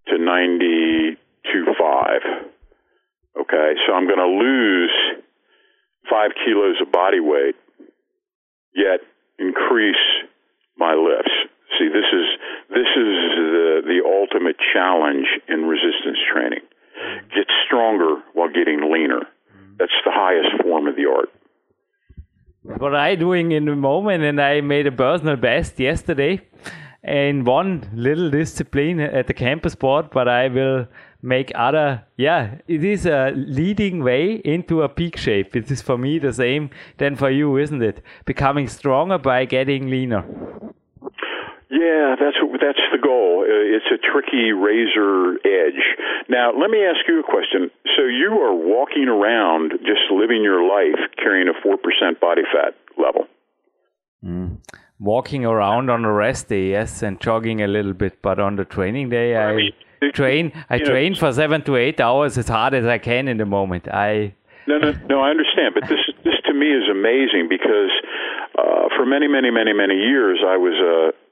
to 92.5. Okay, so I'm going to lose five kilos of body weight, yet increase my lifts. See, this is this is the the ultimate challenge in resistance training. Get stronger while getting leaner. That's the highest form of the art what I doing in the moment, and I made a personal best yesterday in one little discipline at the campus board, but I will make other. Yeah, it is a leading way into a peak shape. It is for me the same than for you, isn't it? Becoming stronger by getting leaner. Yeah, that's that's the goal. Uh, it's a tricky razor edge. Now, let me ask you a question. So you are walking around, just living your life, carrying a four percent body fat level. Mm. Walking around on a rest day, yes, and jogging a little bit, but on the training day, I, I mean, train. I train know, for seven to eight hours as hard as I can in the moment. I no, no, no. I understand, but this this to me is amazing because uh, for many, many, many, many years I was a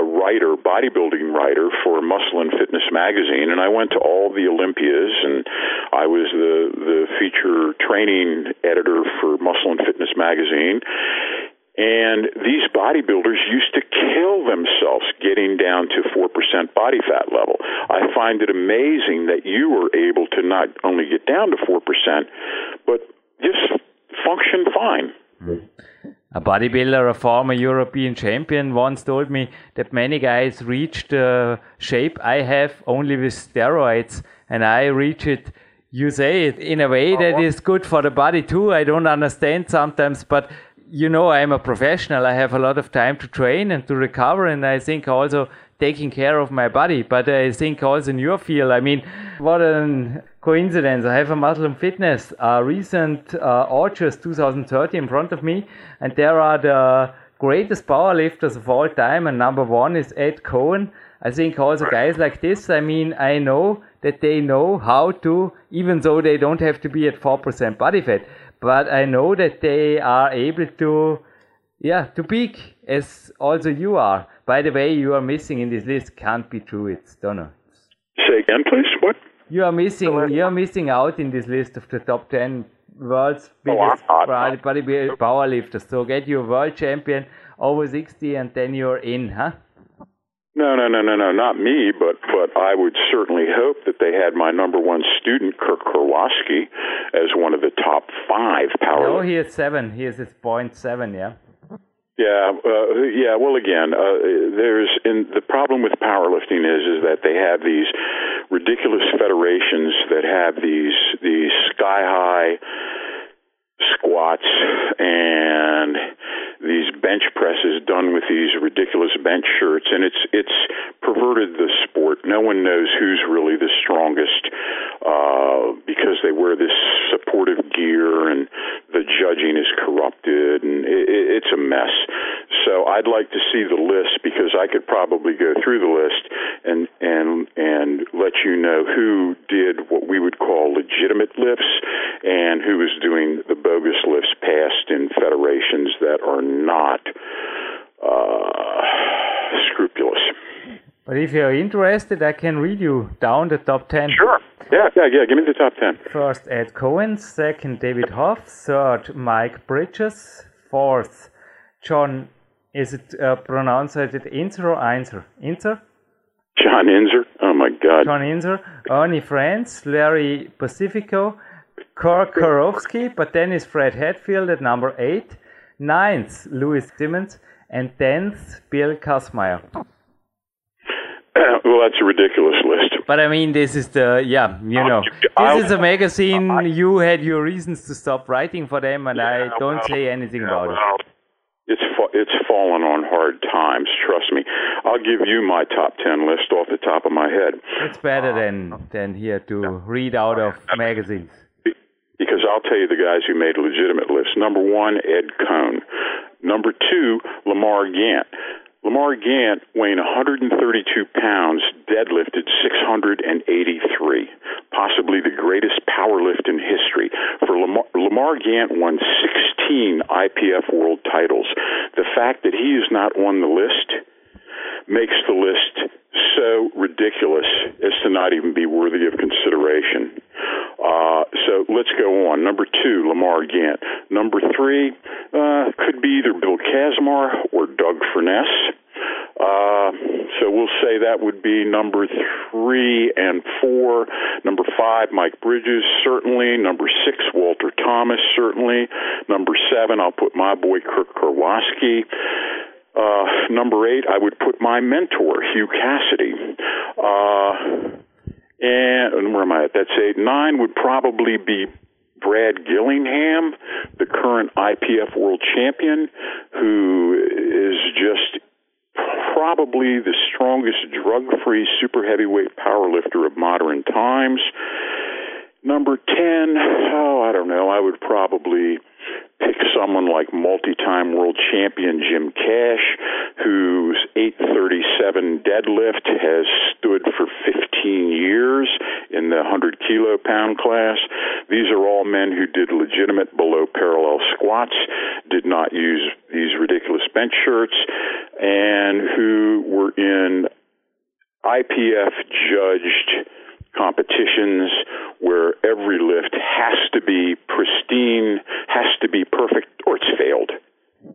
a writer, bodybuilding writer for Muscle and Fitness magazine, and I went to all the Olympias, and I was the the feature training editor for Muscle and Fitness magazine. And these bodybuilders used to kill themselves getting down to 4% body fat level. I find it amazing that you were able to not only get down to 4%, but just function fine. Mm. A bodybuilder, a former European champion, once told me that many guys reach the shape I have only with steroids, and I reach it. You say it in a way that is good for the body too. I don't understand sometimes, but you know, I'm a professional. I have a lot of time to train and to recover, and I think also taking care of my body. But I think also in your field, I mean, what a coincidence. I have a and Fitness uh, recent uh, August 2030 in front of me, and there are the greatest powerlifters of all time, and number one is Ed Cohen. I think also guys like this, I mean, I know that they know how to, even though they don't have to be at 4% body fat, but I know that they are able to, yeah, to peak as also you are. By the way, you are missing in this list. Can't be true. It's Donner. Say again, please. What? You are missing. You are missing out in this list of the top ten world's oh, biggest oh, body, body powerlifters. So get your world champion over 60, and then you're in, huh? No, no, no, no, no, not me, but but I would certainly hope that they had my number one student, Kirk Kurwoski, as one of the top five power. No, he is seven. He is at point seven, yeah. Yeah, uh, yeah. Well, again, uh, there's in the problem with powerlifting is is that they have these ridiculous federations that have these these sky high squats and these bench presses done with these ridiculous bench shirts and it's it's perverted the sport. No one knows who's really the strongest uh because they wear this supportive gear and the judging is corrupted and it, it's a mess. So I'd like to see the list because I could probably go through the list and and and let you know who did what we would call legitimate lifts and who was doing the bogus lifts passed in federations that are not uh, scrupulous. But if you're interested, I can read you down the top 10. Sure. Yeah, yeah, yeah. Give me the top 10. First, Ed Cohen. Second, David Hoff. Third, Mike Bridges. Fourth, John, is it uh, pronounced it Inzer or Einzer? Inzer? John Inzer. Oh, my God. John Inzer. Ernie Frantz. Larry Pacifico. Kirk Karofsky, but then is Fred Hatfield at number 8. Ninth, Louis Simmons. And tenth, Bill Kazmaier. well, that's a ridiculous list. But I mean, this is the, yeah, you know, I'll- this is a magazine. I- you had your reasons to stop writing for them, and I don't well, say anything yeah, about it. It's fa- it's fallen on hard times. Trust me. I'll give you my top ten list off the top of my head. It's better uh, than than here to read out of magazines. Because I'll tell you the guys who made legitimate lists. Number one, Ed Cohn. Number two, Lamar Gant. Lamar Gant, weighing 132 pounds, deadlifted 683, possibly the greatest power lift in history. For Lamar, Lamar Gant won 16 IPF world titles. The fact that he is not on the list makes the list so ridiculous as to not even be worthy of consideration. Let's go on. Number two, Lamar Gant. Number three uh, could be either Bill Kazmar or Doug Furness. Uh, so we'll say that would be number three and four. Number five, Mike Bridges, certainly. Number six, Walter Thomas, certainly. Number seven, I'll put my boy Kirk Karwoski. Uh, number eight, I would put my mentor, Hugh Cassidy. Uh, and oh, where am I at? That's eight. Nine would probably be Brad Gillingham, the current IPF world champion, who is just probably the strongest drug free super heavyweight powerlifter of modern times. Number 10, oh, I don't know, I would probably pick someone like multi-time world champion Jim Cash, whose 837 deadlift has stood for 15 years in the 100 kilo pound class. These are all men who did legitimate below parallel squats, did not use these ridiculous bench shirts, and who were in IPF judged competitions where every lift has to be pristine, has to be perfect, or it's failed.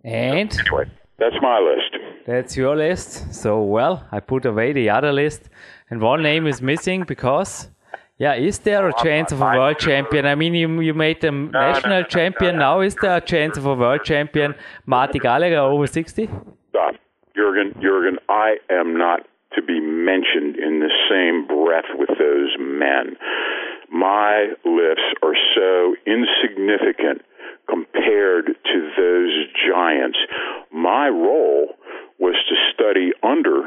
And Anyway, that's my list. that's your list. So, well, I put away the other list, and one name is missing because. Yeah, is there a chance of a world champion? I mean, you, you made them national champion. Now, is there a chance of a world champion? Marty Gallagher over 60? Stop. Jurgen, Jurgen, I am not to be mentioned in the same breath with those men. My lifts are so insignificant compared to those giants. My role was to study under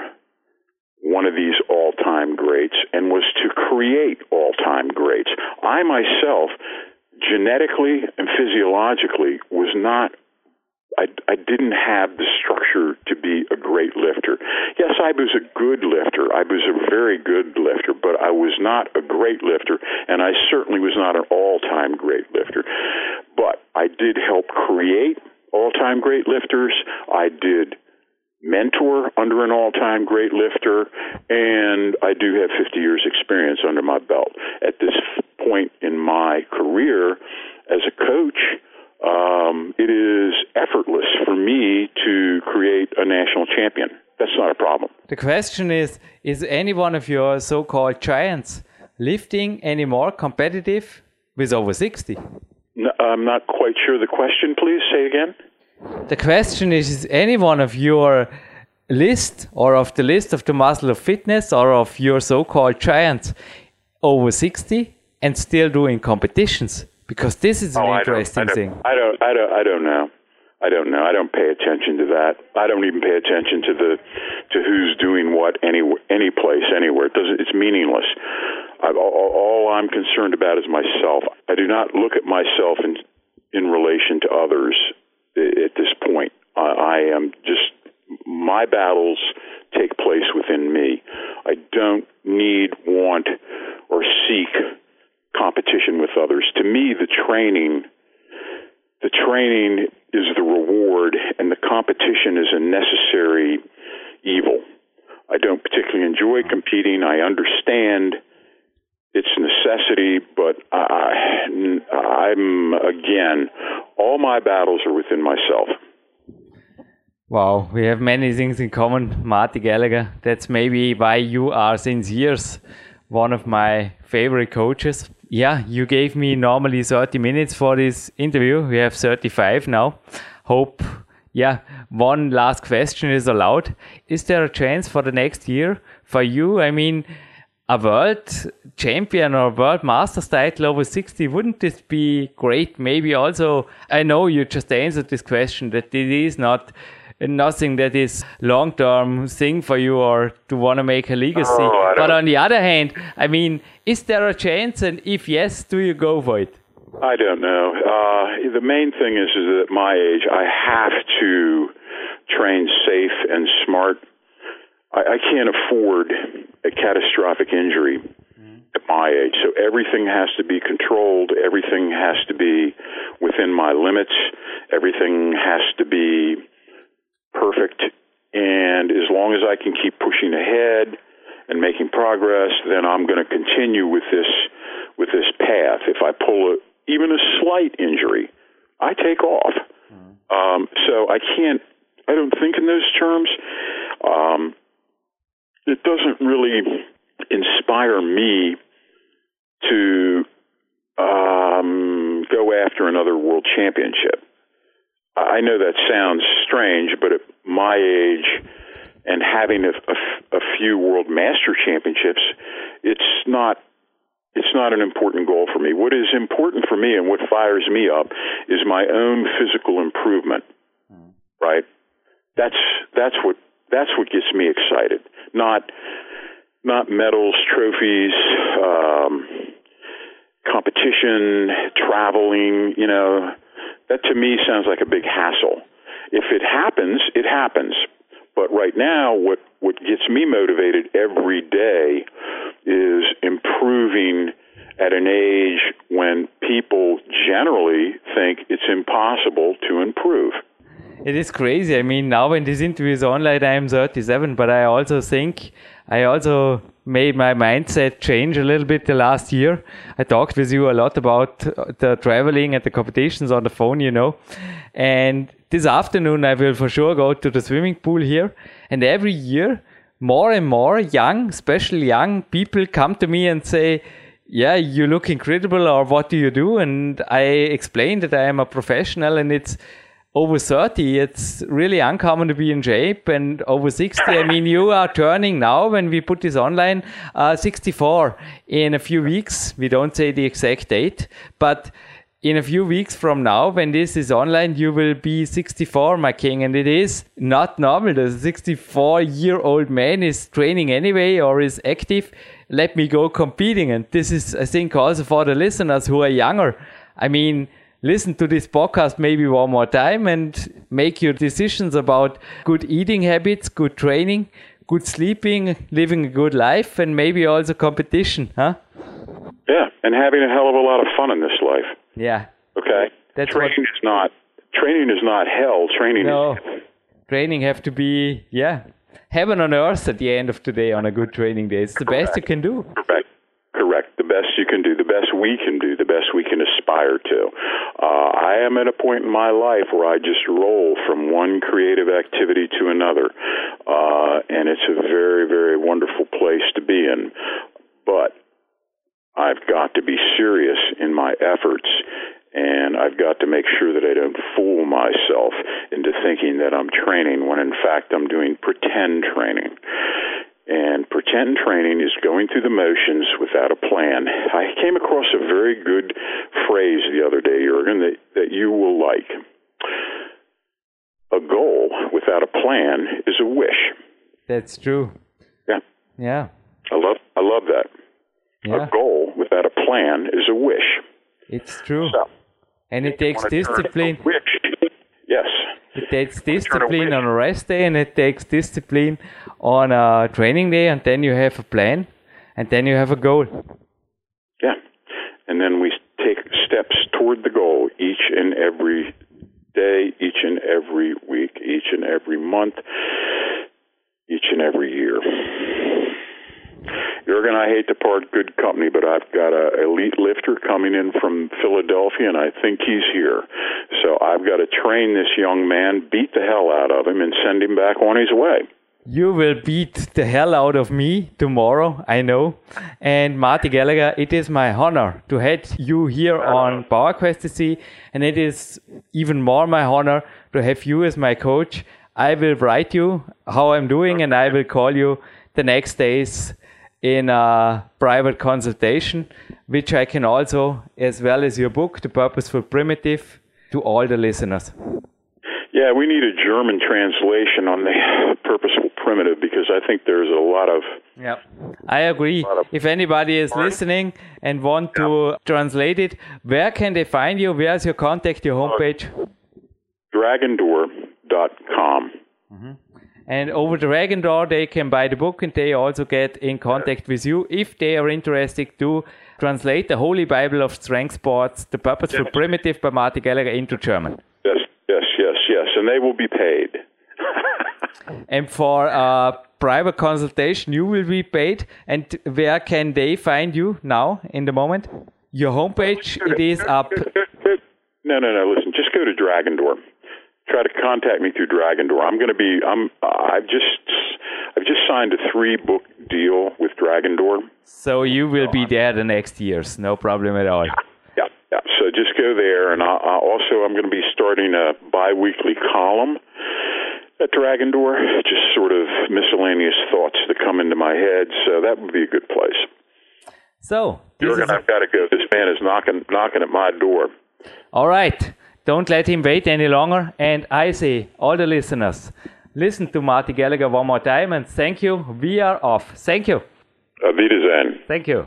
one of these all time greats and was to create all time greats. I myself, genetically and physiologically, was not I, I didn't have the structure to be a great lifter. Yes, I was a good lifter. I was a very good lifter, but I was not a great lifter, and I certainly was not an all time great lifter. But I did help create all time great lifters. I did mentor under an all time great lifter, and I do have 50 years' experience under my belt. At this point in my career as a coach, um, it is effortless for me to create a national champion. That's not a problem. The question is Is any one of your so called giants lifting any more competitive with over 60? No, I'm not quite sure the question. Please say again. The question is Is any one of your list or of the list of the muscle of fitness or of your so called giants over 60 and still doing competitions? Because this is an oh, interesting I don't, thing. I don't, I don't, I don't know. I don't know. I don't pay attention to that. I don't even pay attention to the to who's doing what any any place anywhere. It doesn't. It's meaningless. I, all, all I'm concerned about is myself. I do not look at myself in in relation to others at this point. I, I am just my battles take place within me. I don't need, want, or seek competition with others. To me, the training the training is the reward and the competition is a necessary evil. I don't particularly enjoy competing. I understand its necessity, but I, I'm, again, all my battles are within myself. Wow, we have many things in common, Marty Gallagher. That's maybe why you are, since years, one of my favorite coaches yeah, you gave me normally 30 minutes for this interview. We have 35 now. Hope, yeah, one last question is allowed. Is there a chance for the next year for you? I mean, a world champion or world masters title over 60, wouldn't this be great? Maybe also, I know you just answered this question that it is not nothing that is long term thing for you or to want to make a legacy. Oh, but on the other hand, I mean, is there a chance? And if yes, do you go for it? I don't know. Uh, the main thing is, is that at my age, I have to train safe and smart. I, I can't afford a catastrophic injury at my age. So everything has to be controlled. Everything has to be within my limits. Everything has to be perfect. And as long as I can keep pushing ahead and making progress, then I'm going to continue with this with this path. If I pull a, even a slight injury, I take off. Mm-hmm. Um, so I can't. I don't think in those terms. Um, it doesn't really inspire me to um, go after another world championship. I know that sounds strange, but at my age and having a, a, a few world master championships, it's not it's not an important goal for me. What is important for me and what fires me up is my own physical improvement. Mm. Right? That's that's what that's what gets me excited. Not not medals, trophies, um, competition, traveling. You know, that to me sounds like a big hassle. If it happens, it happens. But right now, what, what gets me motivated every day is improving at an age when people generally think it's impossible to improve. It is crazy. I mean, now when this interview is online, I am 37, but I also think I also made my mindset change a little bit the last year. I talked with you a lot about the traveling and the competitions on the phone, you know. And this afternoon, I will for sure go to the swimming pool here. And every year, more and more young, especially young people come to me and say, yeah, you look incredible, or what do you do? And I explain that I am a professional and it's over 30, it's really uncommon to be in shape. And over 60, I mean, you are turning now, when we put this online, uh, 64 in a few weeks. We don't say the exact date, but in a few weeks from now, when this is online, you will be 64, my king. And it is not normal. The 64 year old man is training anyway or is active. Let me go competing. And this is, I think, also for the listeners who are younger. I mean, listen to this podcast maybe one more time and make your decisions about good eating habits, good training, good sleeping, living a good life, and maybe also competition, huh? Yeah, and having a hell of a lot of fun in this life. Yeah. Okay. That's training what... is not training is not hell. Training no. is training have to be yeah heaven on earth at the end of the day on a good training day. It's the Correct. best you can do. Correct. Correct. The best you can do, the best we can do, the best we can aspire to. Uh, I am at a point in my life where I just roll from one creative activity to another, uh, and it's a very, very wonderful place to be in. But I've got to be serious in my efforts and I've got to make sure that I don't fool myself into thinking that I'm training when in fact I'm doing pretend training. And pretend training is going through the motions without a plan. I came across a very good phrase the other day, Jurgen, that, that you will like. A goal without a plan is a wish. That's true. Yeah. Yeah. I love I love that. Yeah. A goal without a plan is a wish. It's true. So, and it takes wanna turn a discipline. Yes. It takes discipline on a rest day and it takes discipline on a training day and then you have a plan and then you have a goal. Yeah. And then we take steps toward the goal each and every day, each and every week, each and every month, each and every year. Jurgen, I hate to part good company, but I've got a elite lifter coming in from Philadelphia, and I think he's here. So I've got to train this young man, beat the hell out of him, and send him back on his way. You will beat the hell out of me tomorrow, I know. And Marty Gallagher, it is my honor to have you here on power PowerQuest TC, and it is even more my honor to have you as my coach. I will write you how I'm doing, and I will call you the next days in a private consultation, which I can also, as well as your book, The Purposeful Primitive, to all the listeners. Yeah, we need a German translation on the purposeful primitive because I think there's a lot of Yeah, I agree. If anybody is listening and want to translate it, where can they find you? Where's your contact, your uh, homepage? dragondoor.com. And over the Dragon Door, they can buy the book and they also get in contact with you if they are interested to translate the Holy Bible of Strength Sports, The Purposeful Primitive by Marty Gallagher into German. Yes, yes, yes, yes, and they will be paid. And for a private consultation, you will be paid. And where can they find you now in the moment? Your homepage, it is up. No, no, no. Listen, just go to Dragon Door. Try to contact me through Dragon Door. I'm going to be. I'm. I've just. I've just signed a three book deal with Dragon Door. So you will be uh, there the next years, no problem at all. Yeah, yeah. So just go there, and I, I also I'm going to be starting a biweekly column at Dragon Door. Just sort of miscellaneous thoughts that come into my head. So that would be a good place. So Jurgen, I've got to go. This man is knocking knocking at my door. all right. Don't let him wait any longer. And I say, all the listeners, listen to Marty Gallagher one more time and thank you. We are off. Thank you. Auf Wiedersehen. Thank you.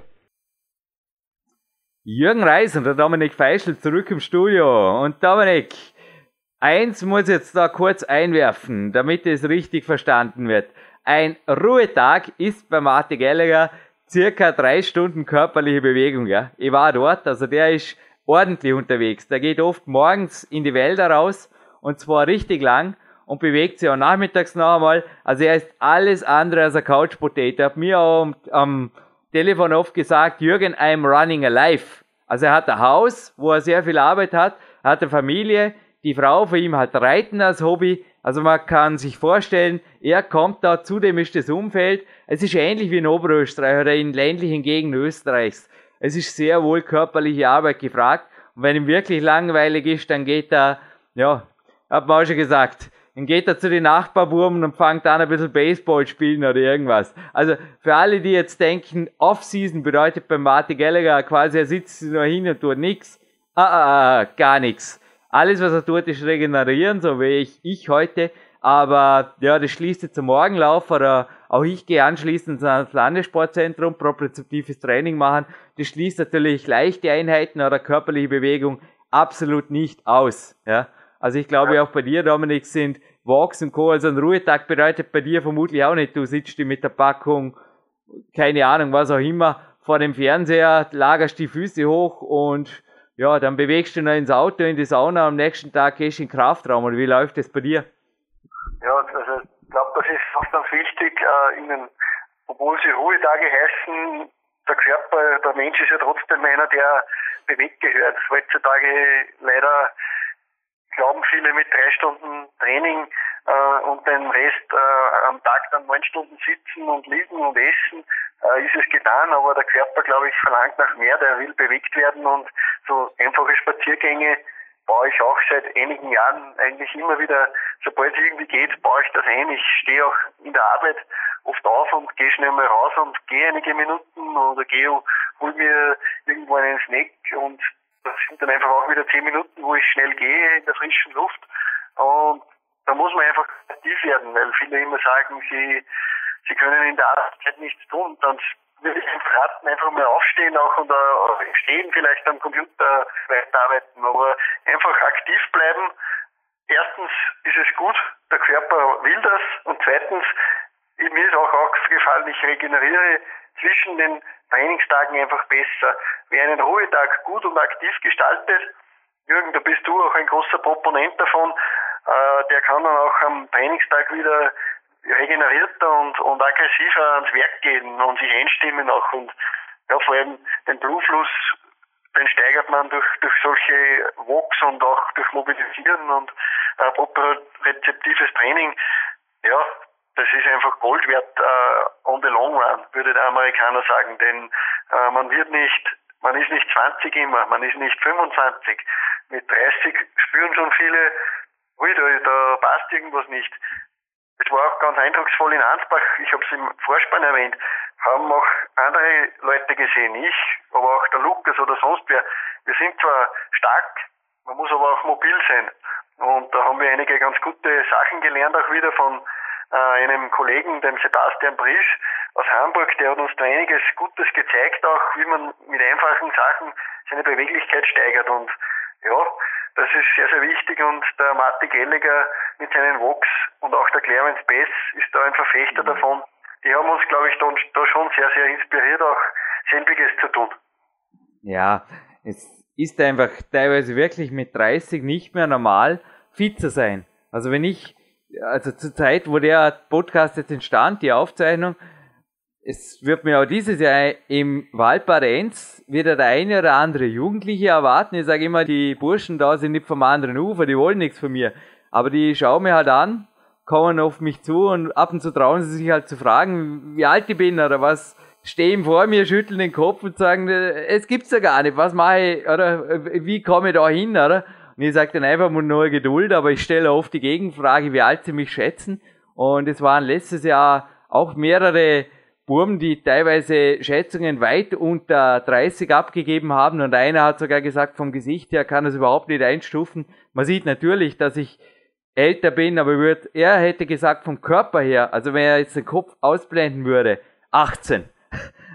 Jürgen Reis und der Dominik Feischl zurück im Studio. Und Dominik, eins muss ich jetzt da kurz einwerfen, damit es richtig verstanden wird. Ein Ruhetag ist bei Martin Gallagher circa drei Stunden körperliche Bewegung. Ja? Ich war dort, also der ist ordentlich unterwegs. Der geht oft morgens in die Wälder raus und zwar richtig lang und bewegt sich auch nachmittags noch einmal. Also er ist alles andere als ein Couch Potato. Hat mir auch am, am Telefon oft gesagt, Jürgen, I'm running alive. Also er hat ein Haus, wo er sehr viel Arbeit hat, er hat eine Familie, die Frau für ihn hat Reiten als Hobby. Also man kann sich vorstellen, er kommt da, zudem ist das Umfeld, es ist ähnlich wie in Oberösterreich oder in ländlichen Gegenden Österreichs. Es ist sehr wohl körperliche Arbeit gefragt. Und wenn ihm wirklich langweilig ist, dann geht er, ja, hat man auch schon gesagt, dann geht er zu den Nachbarbuben und fängt an ein bisschen Baseball spielen oder irgendwas. Also für alle, die jetzt denken, Off-Season bedeutet bei Marty Gallagher quasi, er sitzt nur hin und tut nichts. Ah, ah, ah, gar nichts. Alles, was er tut, ist regenerieren, so wie ich, ich heute. Aber ja, das schließt jetzt zum Morgenlauf oder auch ich gehe anschließend ans Landessportzentrum, propriozeptives Training machen. Das schließt natürlich leichte Einheiten oder körperliche Bewegung absolut nicht aus. Ja. Also ich glaube auch bei dir, Dominik, sind Walks und Co. Also ein Ruhetag bedeutet bei dir vermutlich auch nicht, du sitzt mit der Packung, keine Ahnung, was auch immer, vor dem Fernseher, lagerst die Füße hoch und ja, dann bewegst du noch ins Auto, in die Sauna, am nächsten Tag gehst du in den Kraftraum. Oder wie läuft das bei dir? Ja, also ich glaube, das ist auch ganz wichtig, äh, ihnen, obwohl sie Ruhetage heißen, der Körper, der Mensch ist ja trotzdem einer, der bewegt gehört. Heutzutage leider glauben viele mit drei Stunden Training äh, und den Rest äh, am Tag dann neun Stunden sitzen und liegen und essen, äh, ist es getan, aber der Körper, glaube ich, verlangt nach mehr, der will bewegt werden und so einfache Spaziergänge baue ich auch seit einigen Jahren eigentlich immer wieder, sobald es irgendwie geht, baue ich das ein. Ich stehe auch in der Arbeit oft auf und gehe schnell mal raus und gehe einige Minuten oder gehe, hol mir irgendwo einen Snack und das sind dann einfach auch wieder zehn Minuten, wo ich schnell gehe in der frischen Luft. Und da muss man einfach aktiv werden, weil viele immer sagen, sie, sie können in der Arbeitszeit nichts tun. Dann würde ich einfach raten, einfach mal aufstehen auch und uh, stehen, vielleicht am Computer weiterarbeiten, aber einfach aktiv bleiben. Erstens ist es gut, der Körper will das und zweitens, mir ist auch aufgefallen, ich regeneriere zwischen den Trainingstagen einfach besser. Wer einen Ruhetag gut und aktiv gestaltet, Jürgen, da bist du auch ein großer Proponent davon, äh, der kann dann auch am Trainingstag wieder regenerierter und, und aggressiver ans Werk gehen und sich einstimmen auch und ja, vor allem den Blutfluss, den steigert man durch, durch solche Walks und auch durch Mobilisieren und äh, propriozeptives Training. Ja, das ist einfach Gold wert äh, on the long run, würde der Amerikaner sagen, denn äh, man wird nicht, man ist nicht 20 immer, man ist nicht 25. Mit 30 spüren schon viele, ui, da, da passt irgendwas nicht. Es war auch ganz eindrucksvoll in Ansbach, ich habe es im Vorspann erwähnt, haben auch andere Leute gesehen, ich, aber auch der Lukas oder sonst wer. Wir sind zwar stark, man muss aber auch mobil sein. Und da haben wir einige ganz gute Sachen gelernt, auch wieder von äh, einem Kollegen, dem Sebastian Brisch aus Hamburg, der hat uns da einiges Gutes gezeigt, auch wie man mit einfachen Sachen seine Beweglichkeit steigert. Und ja, das ist sehr, sehr wichtig und der Matti Gelliger mit seinen Vox und auch der Clarence Bess ist da ein Verfechter mhm. davon. Die haben uns, glaube ich, da, da schon sehr, sehr inspiriert, auch selbiges zu tun. Ja, es ist einfach teilweise wirklich mit 30 nicht mehr normal, fit zu sein. Also wenn ich, also zur Zeit, wo der Podcast jetzt entstand, die Aufzeichnung, es wird mir auch dieses Jahr im Waldbad Enz wieder der eine oder andere Jugendliche erwarten. Ich sage immer, die Burschen da sind nicht vom anderen Ufer, die wollen nichts von mir. Aber die schauen mir halt an, kommen auf mich zu und ab und zu trauen sie sich halt zu fragen, wie alt ich bin oder was, stehen vor mir, schütteln den Kopf und sagen, es gibt's ja gar nicht, was mache ich, oder wie komme ich da hin, oder? Und ich sage dann einfach nur Geduld, aber ich stelle oft die Gegenfrage, wie alt sie mich schätzen. Und es waren letztes Jahr auch mehrere Burm, die teilweise Schätzungen weit unter 30 abgegeben haben und einer hat sogar gesagt, vom Gesicht her kann es überhaupt nicht einstufen. Man sieht natürlich, dass ich älter bin, aber würd, er hätte gesagt vom Körper her, also wenn er jetzt den Kopf ausblenden würde, 18.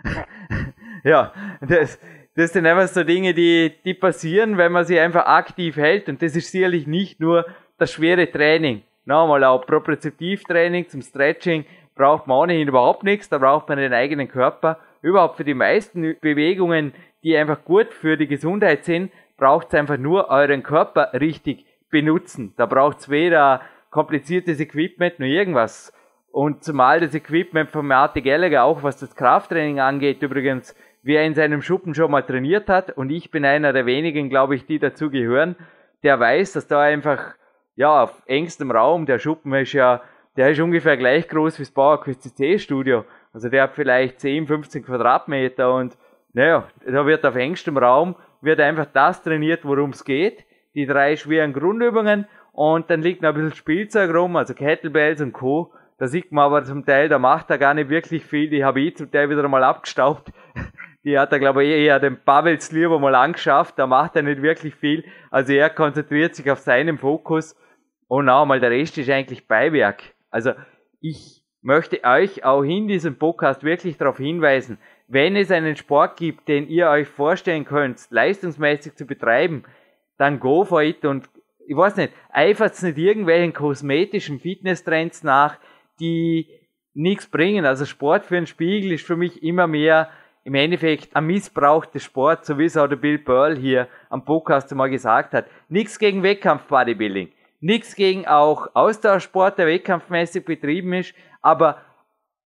ja, das, das sind einfach so Dinge, die, die passieren, wenn man sie einfach aktiv hält und das ist sicherlich nicht nur das schwere Training. Nochmal auch Propriozeptivtraining zum Stretching, braucht man ohnehin überhaupt nichts, da braucht man den eigenen Körper. Überhaupt für die meisten Bewegungen, die einfach gut für die Gesundheit sind, braucht es einfach nur euren Körper richtig benutzen. Da braucht es weder kompliziertes Equipment noch irgendwas. Und zumal das Equipment von Marty Gallagher, auch was das Krafttraining angeht, übrigens, wer in seinem Schuppen schon mal trainiert hat, und ich bin einer der wenigen, glaube ich, die dazu gehören, der weiß, dass da einfach, ja, auf engstem Raum, der Schuppen ist ja der ist ungefähr gleich groß wie das Bauerquiz CC Studio. Also der hat vielleicht 10, 15 Quadratmeter und naja, da wird auf engstem Raum wird einfach das trainiert, worum es geht. Die drei schweren Grundübungen und dann liegt noch ein bisschen Spielzeug rum, also Kettlebells und Co. Da sieht man aber zum Teil, da macht er gar nicht wirklich viel. Die habe ich zum Teil wieder mal abgestaubt. Die hat er, glaube ich, eher den Pavels lieber mal angeschafft. Da macht er nicht wirklich viel. Also er konzentriert sich auf seinen Fokus. Und auch mal der Rest ist eigentlich Beiwerk. Also ich möchte euch auch in diesem Podcast wirklich darauf hinweisen, wenn es einen Sport gibt, den ihr euch vorstellen könnt, leistungsmäßig zu betreiben, dann go for it und ich weiß nicht, eifert nicht irgendwelchen kosmetischen Fitnesstrends nach, die nichts bringen. Also Sport für einen Spiegel ist für mich immer mehr im Endeffekt ein Missbrauch des Sports, so wie es auch der Bill Pearl hier am Podcast mal gesagt hat. Nichts gegen Wettkampf-Bodybuilding. Nichts gegen auch Austauschsport, der wettkampfmäßig betrieben ist, aber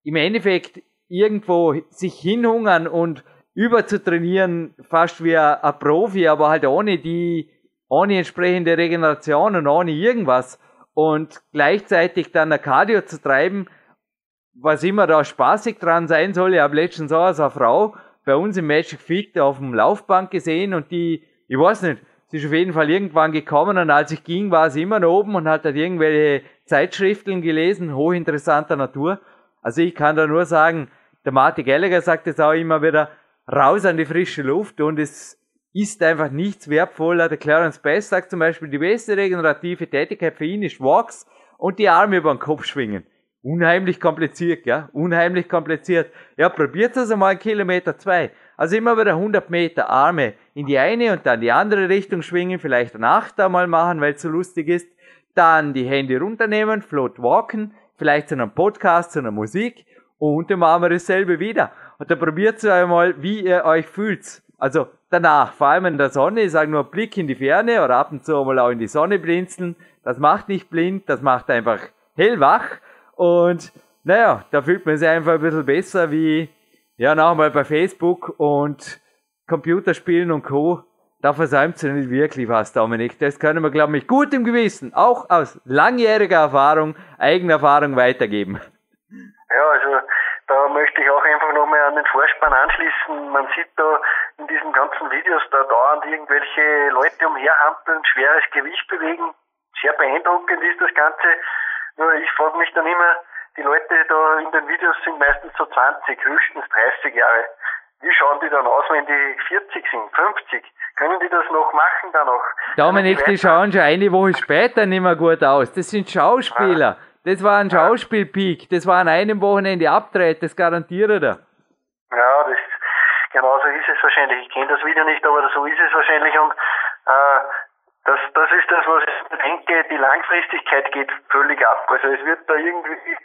im Endeffekt irgendwo sich hinhungern und über zu trainieren, fast wie ein, ein Profi, aber halt ohne die, ohne entsprechende Regeneration und ohne irgendwas. Und gleichzeitig dann ein Cardio zu treiben, was immer da spaßig dran sein soll. Ich habe letztens auch als eine Frau bei uns im Magic Fit auf dem Laufband gesehen und die, ich weiß nicht, sie ist auf jeden Fall irgendwann gekommen und als ich ging, war sie immer noch oben und hat halt irgendwelche Zeitschriften gelesen, hochinteressanter Natur. Also ich kann da nur sagen, der Martin Gallagher sagt es auch immer wieder, raus an die frische Luft und es ist einfach nichts wertvoller. Der Clarence Bass sagt zum Beispiel, die beste regenerative Tätigkeit für ihn ist Walks und die Arme über den Kopf schwingen. Unheimlich kompliziert, ja, unheimlich kompliziert. Ja, probiert es einmal Kilometer zwei. Also immer wieder 100 Meter Arme in die eine und dann die andere Richtung schwingen, vielleicht eine Acht einmal machen, weil es so lustig ist. Dann die Hände runternehmen, float walken, vielleicht zu einem Podcast, zu einer Musik und dann machen wir dasselbe wieder. Und dann probiert einmal, wie ihr euch fühlt. Also danach, vor allem in der Sonne, ich sage nur Blick in die Ferne oder ab und zu mal auch in die Sonne blinzeln. Das macht nicht blind, das macht einfach hellwach. Und naja, da fühlt man sich einfach ein bisschen besser wie, ja, nochmal bei Facebook und Computerspielen und Co. Da versäumt sie nicht wirklich was, Dominik. Das können wir, glaube ich, gut im Gewissen, auch aus langjähriger Erfahrung, eigener Erfahrung weitergeben. Ja, also da möchte ich auch einfach nochmal an den Vorspann anschließen. Man sieht da in diesen ganzen Videos da dauernd irgendwelche Leute umherhampeln, schweres Gewicht bewegen. Sehr beeindruckend ist das Ganze. Nur ich frage mich dann immer, die Leute da in den Videos sind meistens so 20, höchstens 30 Jahre. Wie schauen die dann aus, wenn die 40 sind, 50? Können die das noch machen dann noch? Dominik, die schauen schon eine Woche später nicht mehr gut aus. Das sind Schauspieler. Ah. Das war ein Schauspielpeak. Das war an einem Wochenende abdreht, das garantiere ich dir. Ja, das, genau so ist es wahrscheinlich. Ich kenne das Video nicht, aber so ist es wahrscheinlich und äh, das, das ist das, was ich denke, die Langfristigkeit geht völlig ab. Also es wird da irgendwie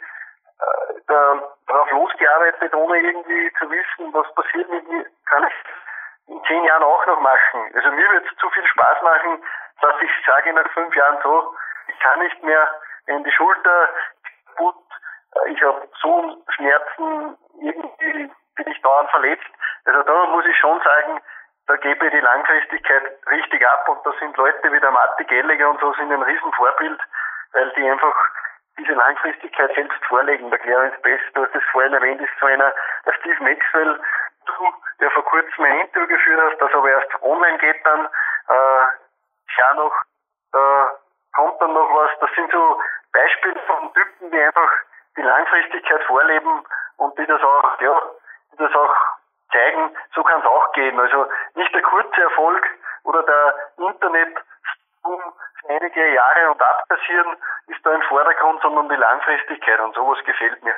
äh, da, darauf losgearbeitet, ohne irgendwie zu wissen, was passiert mit mir, kann ich in zehn Jahren auch noch machen. Also mir wird es zu viel Spaß machen, dass ich sage nach fünf Jahren so, ich kann nicht mehr in die Schulter kaputt, ich habe so Schmerzen, irgendwie bin ich dauernd verletzt. Also da muss ich schon sagen, da gebe ich die Langfristigkeit richtig ab und da sind Leute wie der Matti Gelliger und so sind ein Riesenvorbild, weil die einfach diese Langfristigkeit selbst vorlegen. Der Clarence Best, du hast es vorhin erwähnt, ist so einer, der Steve Maxwell, du, der vor kurzem ein Interview geführt hast, das aber erst online geht dann, äh, schau noch, da kommt dann noch was, das sind so Beispiele von Typen, die einfach die Langfristigkeit vorleben und die das auch, ja, die das auch zeigen, so kann es auch gehen. Also nicht der kurze Erfolg oder der Internet einige Jahre und abpassieren ist da im Vordergrund, sondern die Langfristigkeit und sowas gefällt mir.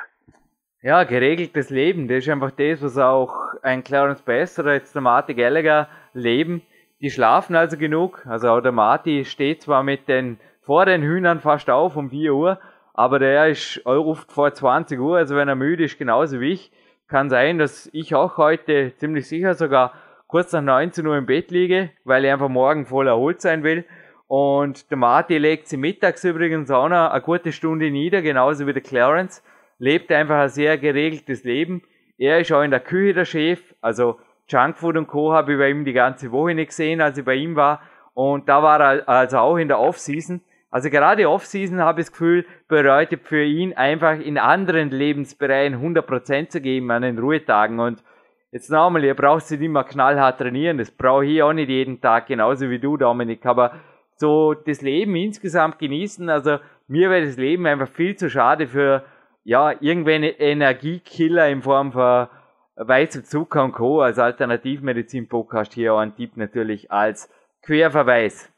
Ja, geregeltes Leben, das ist einfach das, was auch ein Clarence Bass oder jetzt der Marty Gallagher leben. Die schlafen also genug, also auch der Marty steht zwar mit den, vor den Hühnern fast auf um 4 Uhr, aber der ist, ruft vor 20 Uhr, also wenn er müde ist, genauso wie ich. Kann sein, dass ich auch heute ziemlich sicher sogar kurz nach 19 Uhr im Bett liege, weil ich einfach morgen voll erholt sein will. Und der Marty legt sie mittags übrigens auch noch eine gute Stunde nieder, genauso wie der Clarence. Lebt einfach ein sehr geregeltes Leben. Er ist auch in der Küche der Chef, also Junkfood und Co. habe ich bei ihm die ganze Woche nicht gesehen, als ich bei ihm war. Und da war er also auch in der Off-Season. Also gerade Off-Season habe ich das Gefühl, bedeutet für ihn einfach in anderen Lebensbereichen 100% zu geben an den Ruhetagen. Und jetzt nochmal, ihr braucht sie nicht mehr knallhart trainieren. Das brauche ich auch nicht jeden Tag, genauso wie du, Dominik. Aber so das Leben insgesamt genießen. Also mir wäre das Leben einfach viel zu schade für ja irgendwelche Energiekiller in Form von weißem Zucker und Co. als Alternativmedizin-Podcast hier ein Tipp natürlich als Querverweis.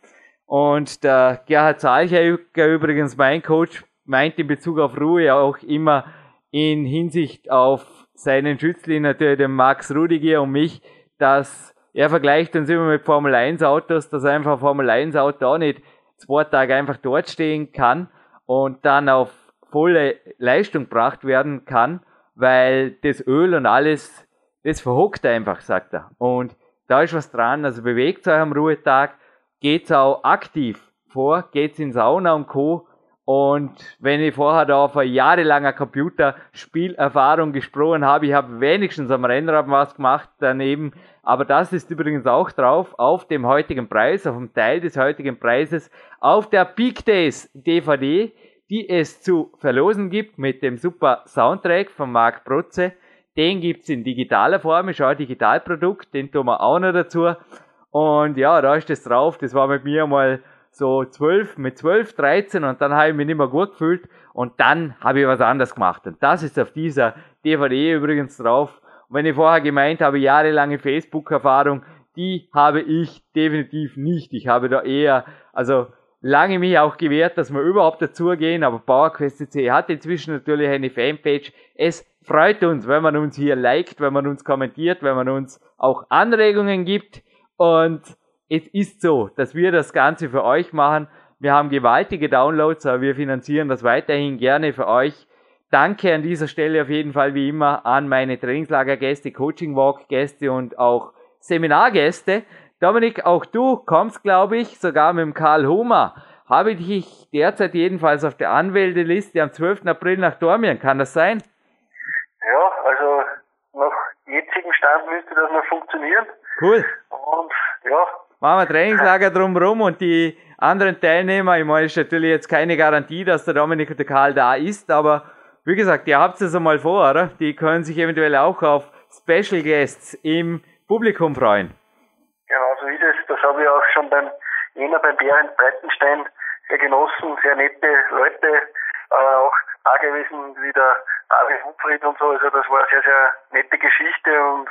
Und der Gerhard Zahlcher übrigens mein Coach meint in Bezug auf Ruhe auch immer in Hinsicht auf seinen Schützling natürlich den Max Rudiger und mich, dass er vergleicht uns immer mit Formel 1 Autos, dass einfach ein Formel 1 Auto auch nicht zwei Tage einfach dort stehen kann und dann auf volle Leistung gebracht werden kann, weil das Öl und alles, das verhockt einfach, sagt er. Und da ist was dran, also bewegt euch am Ruhetag, geht's auch aktiv vor, geht's in Sauna und Co. Und wenn ich vorher da auf eine jahrelange Computerspielerfahrung gesprochen habe, ich habe wenigstens am Rennrad was gemacht daneben. Aber das ist übrigens auch drauf auf dem heutigen Preis, auf dem Teil des heutigen Preises, auf der Peak Days DVD, die es zu verlosen gibt mit dem super Soundtrack von Marc Protze. Den gibt's in digitaler Form, ist auch ein Digitalprodukt, den tun wir auch noch dazu. Und ja, da ist das drauf. Das war mit mir mal so 12, mit 12, 13 und dann habe ich mich nicht mehr gut gefühlt und dann habe ich was anderes gemacht. Und das ist auf dieser DVD übrigens drauf. Und wenn ich vorher gemeint habe, jahrelange Facebook-Erfahrung, die habe ich definitiv nicht. Ich habe da eher, also lange mich auch gewehrt, dass wir überhaupt dazugehen, aber PowerQuest.cc hat inzwischen natürlich eine Fanpage. Es freut uns, wenn man uns hier liked, wenn man uns kommentiert, wenn man uns auch Anregungen gibt und es ist so, dass wir das Ganze für euch machen. Wir haben gewaltige Downloads, aber wir finanzieren das weiterhin gerne für euch. Danke an dieser Stelle auf jeden Fall wie immer an meine Trainingslagergäste, Coaching Walk Gäste und auch Seminargäste. Dominik, auch du kommst, glaube ich, sogar mit dem Karl Homer. Habe ich dich derzeit jedenfalls auf der Anwäldeliste am 12. April nach Dormien. Kann das sein? Ja, also nach jetzigem Stand müsste das noch funktionieren. Cool. Und ja, machen wir Trainingslager drumherum und die anderen Teilnehmer, ich meine, ist natürlich jetzt keine Garantie, dass der Dominik und der Karl da ist, aber wie gesagt, ihr habt es einmal vor, oder? Die können sich eventuell auch auf Special Guests im Publikum freuen. Genau, so ist es. Das habe ich auch schon beim jener beim Bären Breitenstein sehr genossen, sehr nette Leute, äh, auch da gewesen wie der David Hupfried und so. Also das war eine sehr, sehr nette Geschichte und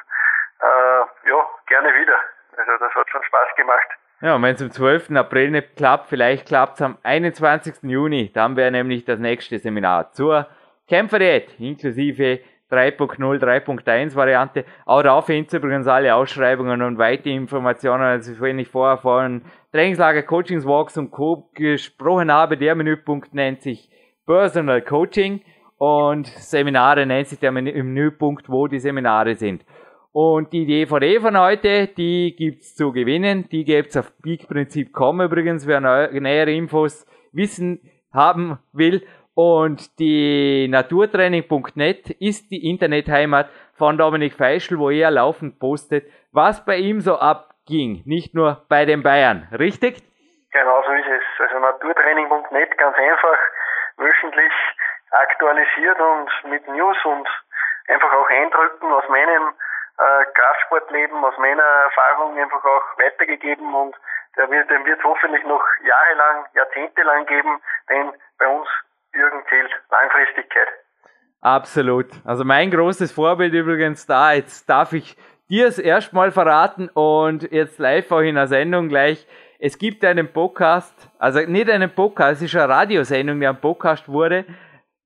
äh, ja, gerne wieder. Also das hat schon Spaß gemacht. Ja, und wenn es am 12. April nicht klappt, vielleicht klappt es am 21. Juni. Dann wäre nämlich das nächste Seminar zur Kämpferdiät, inklusive 3.0, 3.1 Variante. Auch da findet ihr übrigens alle Ausschreibungen und weitere Informationen, als wenn ich vorher von Trainingslager, Coachings, Walks und Co. gesprochen habe. Der Menüpunkt nennt sich Personal Coaching und Seminare nennt sich der Menüpunkt, wo die Seminare sind. Und die DVD von heute, die gibt's zu gewinnen. Die gibt's auf peakprinzip.com übrigens, wer nähere Infos wissen haben will. Und die naturtraining.net ist die Internetheimat von Dominik Feischl, wo er laufend postet, was bei ihm so abging. Nicht nur bei den Bayern. Richtig? Genau so ist es. Also naturtraining.net ganz einfach, wöchentlich aktualisiert und mit News und einfach auch Eindrücken aus meinem äh, Kraftsportleben, aus meiner Erfahrung einfach auch weitergegeben und der wird, den wird hoffentlich noch jahrelang, jahrzehntelang geben, denn bei uns Jürgen zählt Langfristigkeit. Absolut. Also mein großes Vorbild übrigens da, jetzt darf ich dir es erstmal verraten und jetzt live auch in der Sendung gleich. Es gibt einen Podcast, also nicht einen Podcast, es ist eine Radiosendung, die ein Podcast wurde.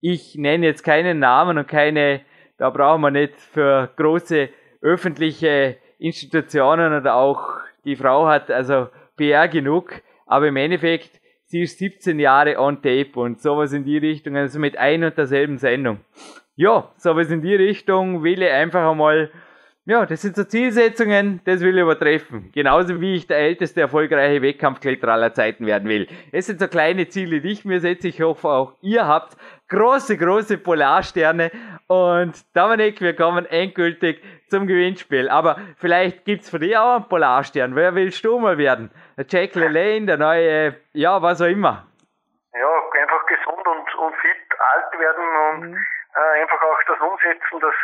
Ich nenne jetzt keinen Namen und keine, da brauchen wir nicht für große öffentliche Institutionen oder auch die Frau hat also PR genug, aber im Endeffekt, sie ist 17 Jahre on tape und sowas in die Richtung, also mit ein und derselben Sendung. Ja, sowas in die Richtung will ich einfach einmal, ja, das sind so Zielsetzungen, das will ich übertreffen. Genauso wie ich der älteste erfolgreiche Wettkampfkletterer aller Zeiten werden will. Es sind so kleine Ziele, die ich mir setze. Ich hoffe auch ihr habt große, große Polarsterne. Und Dominik, wir kommen endgültig zum Gewinnspiel. Aber vielleicht gibt's für dich auch einen Polarstern. Wer willst du mal werden? Der Jack LaLanne, der neue, ja, was auch immer. Ja, einfach gesund und, und fit alt werden und mhm. äh, einfach auch das umsetzen, dass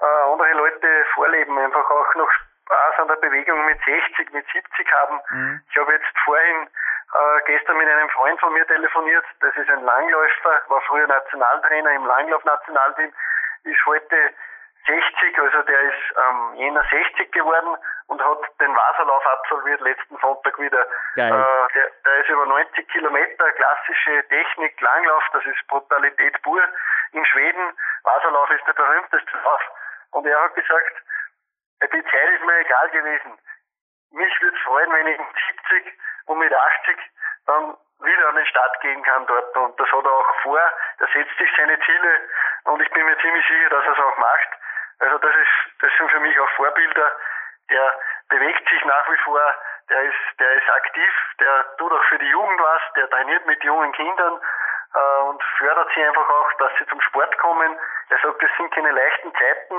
äh, andere Leute vorleben, einfach auch noch Spaß an der Bewegung mit 60, mit 70 haben. Mhm. Ich habe jetzt vorhin äh, gestern mit einem Freund von mir telefoniert, das ist ein Langläufer, war früher Nationaltrainer im Langlauf-Nationalteam, ist heute 60, also der ist ähm, jener 60 geworden und hat den Wasserlauf absolviert letzten Sonntag wieder. Äh, der, der ist über 90 Kilometer, klassische Technik, Langlauf, das ist Brutalität pur. In Schweden, Wasserlauf ist der berühmteste Lauf. Und er hat gesagt, die Zeit ist mir egal gewesen. Mich würde es freuen, wenn ich mit 70 und mit 80 dann wieder an den Start gehen kann dort. Und das hat er auch vor. Er setzt sich seine Ziele und ich bin mir ziemlich sicher, dass er es auch macht. Also das ist, das sind für mich auch Vorbilder. Der bewegt sich nach wie vor, der ist, der ist aktiv, der tut auch für die Jugend was, der trainiert mit jungen Kindern äh, und fördert sie einfach auch, dass sie zum Sport kommen. Er sagt, es sind keine leichten Zeiten.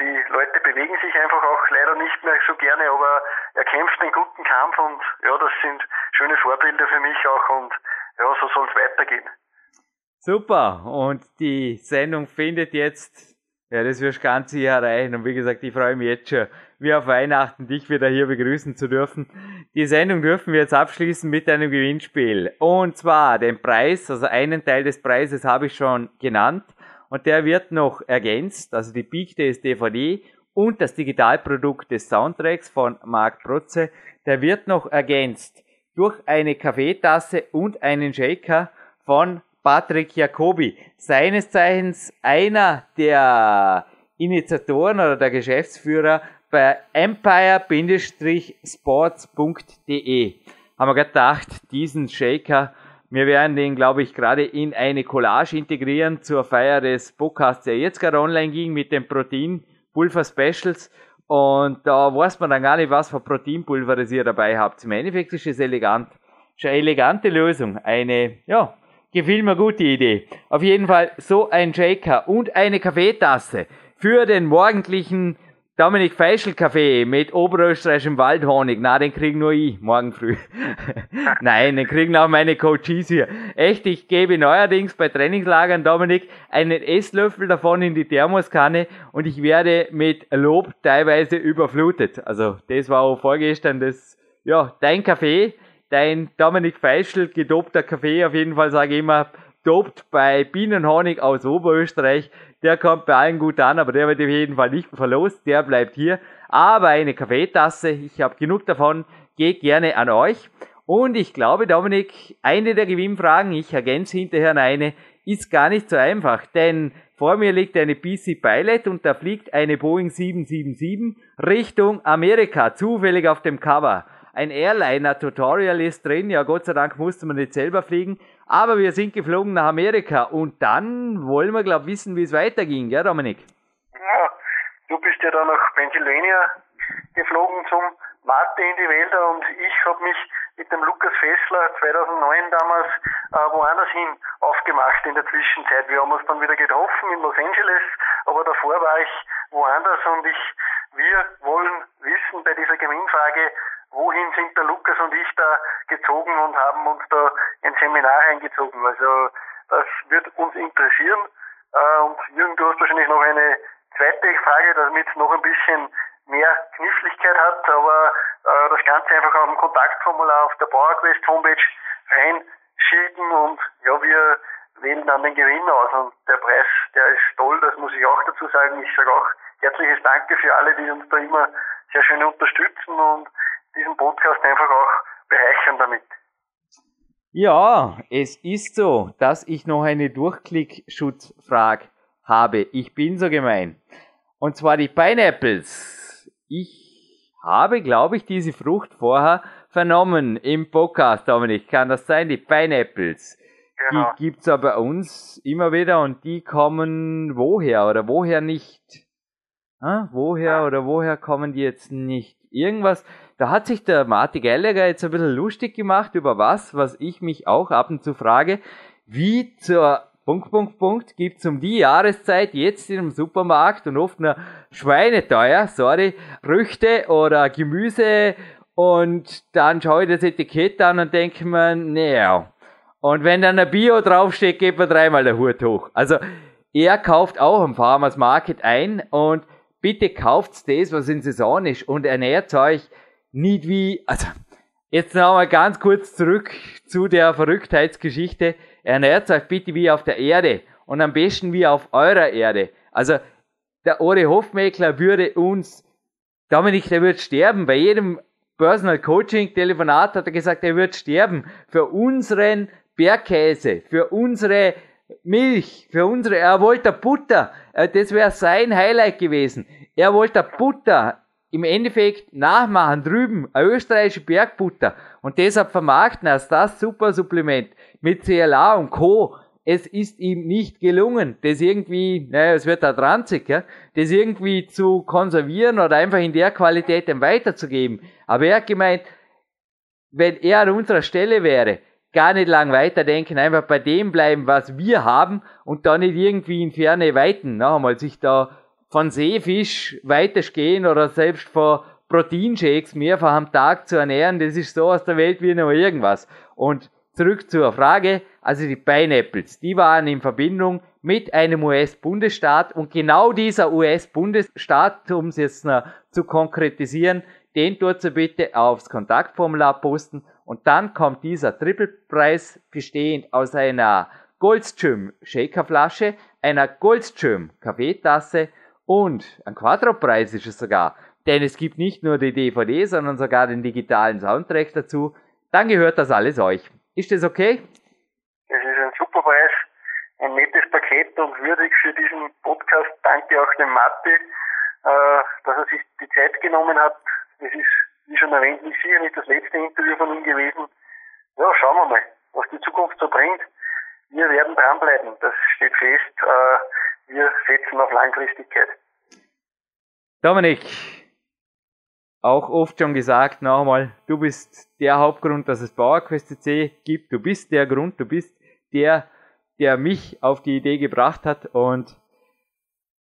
Die Leute bewegen sich einfach auch leider nicht mehr so gerne, aber er kämpft einen guten Kampf und ja, das sind schöne Vorbilder für mich auch und ja, so soll es weitergehen. Super. Und die Sendung findet jetzt, ja, das wirst du ganz hier erreichen. Und wie gesagt, ich freue mich jetzt schon, wie auf Weihnachten dich wieder hier begrüßen zu dürfen. Die Sendung dürfen wir jetzt abschließen mit einem Gewinnspiel. Und zwar den Preis, also einen Teil des Preises habe ich schon genannt. Und der wird noch ergänzt, also die Peak Days DVD und das Digitalprodukt des Soundtracks von Marc Protze, der wird noch ergänzt durch eine Kaffeetasse und einen Shaker von Patrick Jacobi, seines Zeichens einer der Initiatoren oder der Geschäftsführer bei empire-sports.de. Haben wir gedacht, diesen Shaker, wir werden den, glaube ich, gerade in eine Collage integrieren zur Feier des Podcasts, der jetzt gerade online ging mit den Proteinpulver Specials. Und da weiß man dann gar nicht, was für Proteinpulver das ihr dabei habt. Im Endeffekt ist es elegant. Ist eine elegante Lösung. Eine, ja, Gefiel mir gut die Idee. Auf jeden Fall so ein Shaker und eine Kaffeetasse für den morgendlichen Dominik Feischl Kaffee mit oberösterreichischem Waldhonig. Na, den kriegen nur ich morgen früh. Nein, den kriegen auch meine Coaches hier. Echt, ich gebe neuerdings bei Trainingslagern Dominik einen Esslöffel davon in die Thermoskanne und ich werde mit Lob teilweise überflutet. Also, das war auch vorgestern das, ja, dein Kaffee dein Dominik Feischl gedobter Kaffee, auf jeden Fall sage ich immer, dobt bei Bienenhonig aus Oberösterreich. Der kommt bei allen gut an, aber der wird auf jeden Fall nicht verlost, der bleibt hier. Aber eine Kaffeetasse, ich habe genug davon, geht gerne an euch. Und ich glaube, Dominik, eine der Gewinnfragen, ich ergänze hinterher eine, ist gar nicht so einfach, denn vor mir liegt eine PC Pilot und da fliegt eine Boeing 777 Richtung Amerika, zufällig auf dem Cover ein Airliner-Tutorial ist drin. Ja, Gott sei Dank musste man nicht selber fliegen. Aber wir sind geflogen nach Amerika und dann wollen wir, glaube ich, wissen, wie es weiterging, gell, Dominik? Ja, du bist ja da nach Pennsylvania geflogen zum Mate in die Wälder und ich habe mich mit dem Lukas Fessler 2009 damals äh, woanders hin aufgemacht in der Zwischenzeit. Wir haben uns dann wieder getroffen in Los Angeles, aber davor war ich woanders und ich, wir wollen wissen bei dieser Gewinnfrage, wohin sind der Lukas und ich da gezogen und haben uns da ein Seminar eingezogen. Also das wird uns interessieren. Äh, und Jürgen, du hast wahrscheinlich noch eine zweite Frage, damit es noch ein bisschen mehr Kniffligkeit hat, aber äh, das Ganze einfach auf dem Kontaktformular auf der PowerQuest Homepage reinschicken und ja, wir wählen dann den Gewinner aus und der Preis, der ist toll, das muss ich auch dazu sagen. Ich sage auch herzliches Danke für alle, die uns da immer sehr schön unterstützen und diesen Podcast einfach auch bereichern damit. Ja, es ist so, dass ich noch eine Durchklickschutzfrage habe. Ich bin so gemein. Und zwar die Pineapples. Ich habe, glaube ich, diese Frucht vorher vernommen im Podcast, Dominik. Kann das sein? Die Pineapples. Genau. Die gibt's aber bei uns immer wieder und die kommen woher oder woher nicht? Hm? Woher oder woher kommen die jetzt nicht? Irgendwas, da hat sich der Marty Gallagher jetzt ein bisschen lustig gemacht über was, was ich mich auch ab und zu frage, wie zur Punkt, Punkt, Punkt gibt's um die Jahreszeit jetzt in einem Supermarkt und oft nur schweineteuer, sorry, Früchte oder Gemüse und dann schaue ich das Etikett an und denke mir, naja. Und wenn dann ein Bio draufsteht, geht man dreimal der Hut hoch. Also er kauft auch am Farmers Market ein und bitte kauft das, was in Saison ist und ernährt euch nicht wie, also, jetzt noch mal ganz kurz zurück zu der Verrücktheitsgeschichte. Ernährt euch bitte wie auf der Erde und am besten wie auf eurer Erde. Also, der Ore Hofmeckler würde uns, Dominik, der wird sterben. Bei jedem Personal Coaching Telefonat hat er gesagt, er wird sterben. Für unseren Bergkäse, für unsere Milch, für unsere, er wollte Butter. Äh, das wäre sein Highlight gewesen. Er wollte Butter im Endeffekt nachmachen drüben, eine österreichische Bergbutter und deshalb vermarkten als das super Supplement mit CLA und Co. Es ist ihm nicht gelungen, das irgendwie, naja, es wird da dranzig, ja, das irgendwie zu konservieren oder einfach in der Qualität dann weiterzugeben. Aber er hat gemeint, wenn er an unserer Stelle wäre, gar nicht lang weiterdenken, einfach bei dem bleiben, was wir haben und da nicht irgendwie in ferne Weiten, noch einmal sich da von Seefisch weitergehen oder selbst von Proteinshakes mehrfach am Tag zu ernähren, das ist so aus der Welt wie noch irgendwas. Und zurück zur Frage, also die Pineapples, die waren in Verbindung mit einem US-Bundesstaat und genau dieser US-Bundesstaat, um es jetzt noch zu konkretisieren, den tut sie bitte aufs Kontaktformular posten und dann kommt dieser Triple-Preis bestehend aus einer Goldstream Shakerflasche, einer Goldstream Kaffeetasse und ein Quadro-Preis ist es sogar, denn es gibt nicht nur die DVD, sondern sogar den digitalen Soundtrack dazu. Dann gehört das alles euch. Ist das okay? Das ist ein super Preis, ein nettes Paket und würdig für diesen Podcast. Danke auch dem Matti, äh, dass er sich die Zeit genommen hat. Das ist, wie schon erwähnt, nicht sicher nicht das letzte Interview von ihm gewesen. Ja, schauen wir mal, was die Zukunft so bringt. Wir werden dranbleiben, das steht fest. Äh, wir setzen auf Langfristigkeit. Dominik, auch oft schon gesagt, nochmal, du bist der Hauptgrund, dass es PowerQuest C gibt. Du bist der Grund, du bist der, der mich auf die Idee gebracht hat und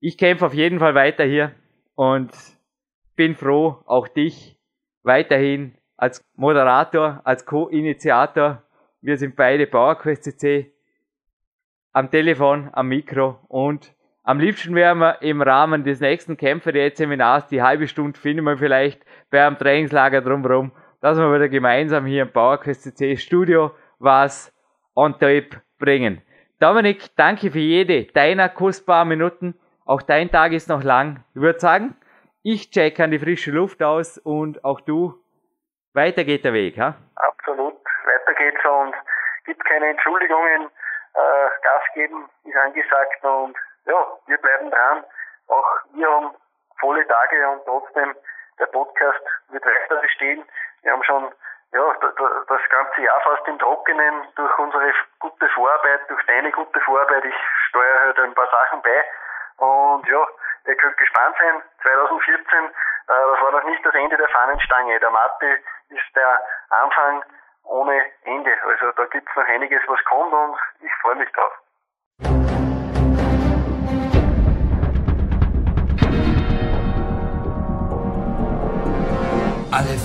ich kämpfe auf jeden Fall weiter hier und bin froh, auch dich weiterhin als Moderator, als Co-Initiator. Wir sind beide PowerQuest C am Telefon, am Mikro und am liebsten wären wir im Rahmen des nächsten Kämpfer-Seminars die halbe Stunde finden wir vielleicht bei einem Trainingslager drumherum, dass wir wieder gemeinsam hier im PowerQuest C Studio was on tape bringen. Dominik, danke für jede deiner kostbaren Minuten. Auch dein Tag ist noch lang. Ich würde sagen, ich check an die frische Luft aus und auch du. Weiter geht der Weg, ha? Absolut, weiter geht's und gibt keine Entschuldigungen. Äh, Gas geben ist angesagt und ja, wir bleiben dran. Auch wir haben volle Tage und trotzdem der Podcast wird weiter bestehen. Wir haben schon ja, das ganze Jahr fast im Trockenen durch unsere gute Vorarbeit, durch deine gute Vorarbeit. Ich steuere halt ein paar Sachen bei. Und ja, ihr könnt gespannt sein. 2014, äh, das war noch nicht das Ende der Fahnenstange. Der Matti ist der Anfang ohne Ende. Also da gibt's noch einiges, was kommt und ich freue mich drauf.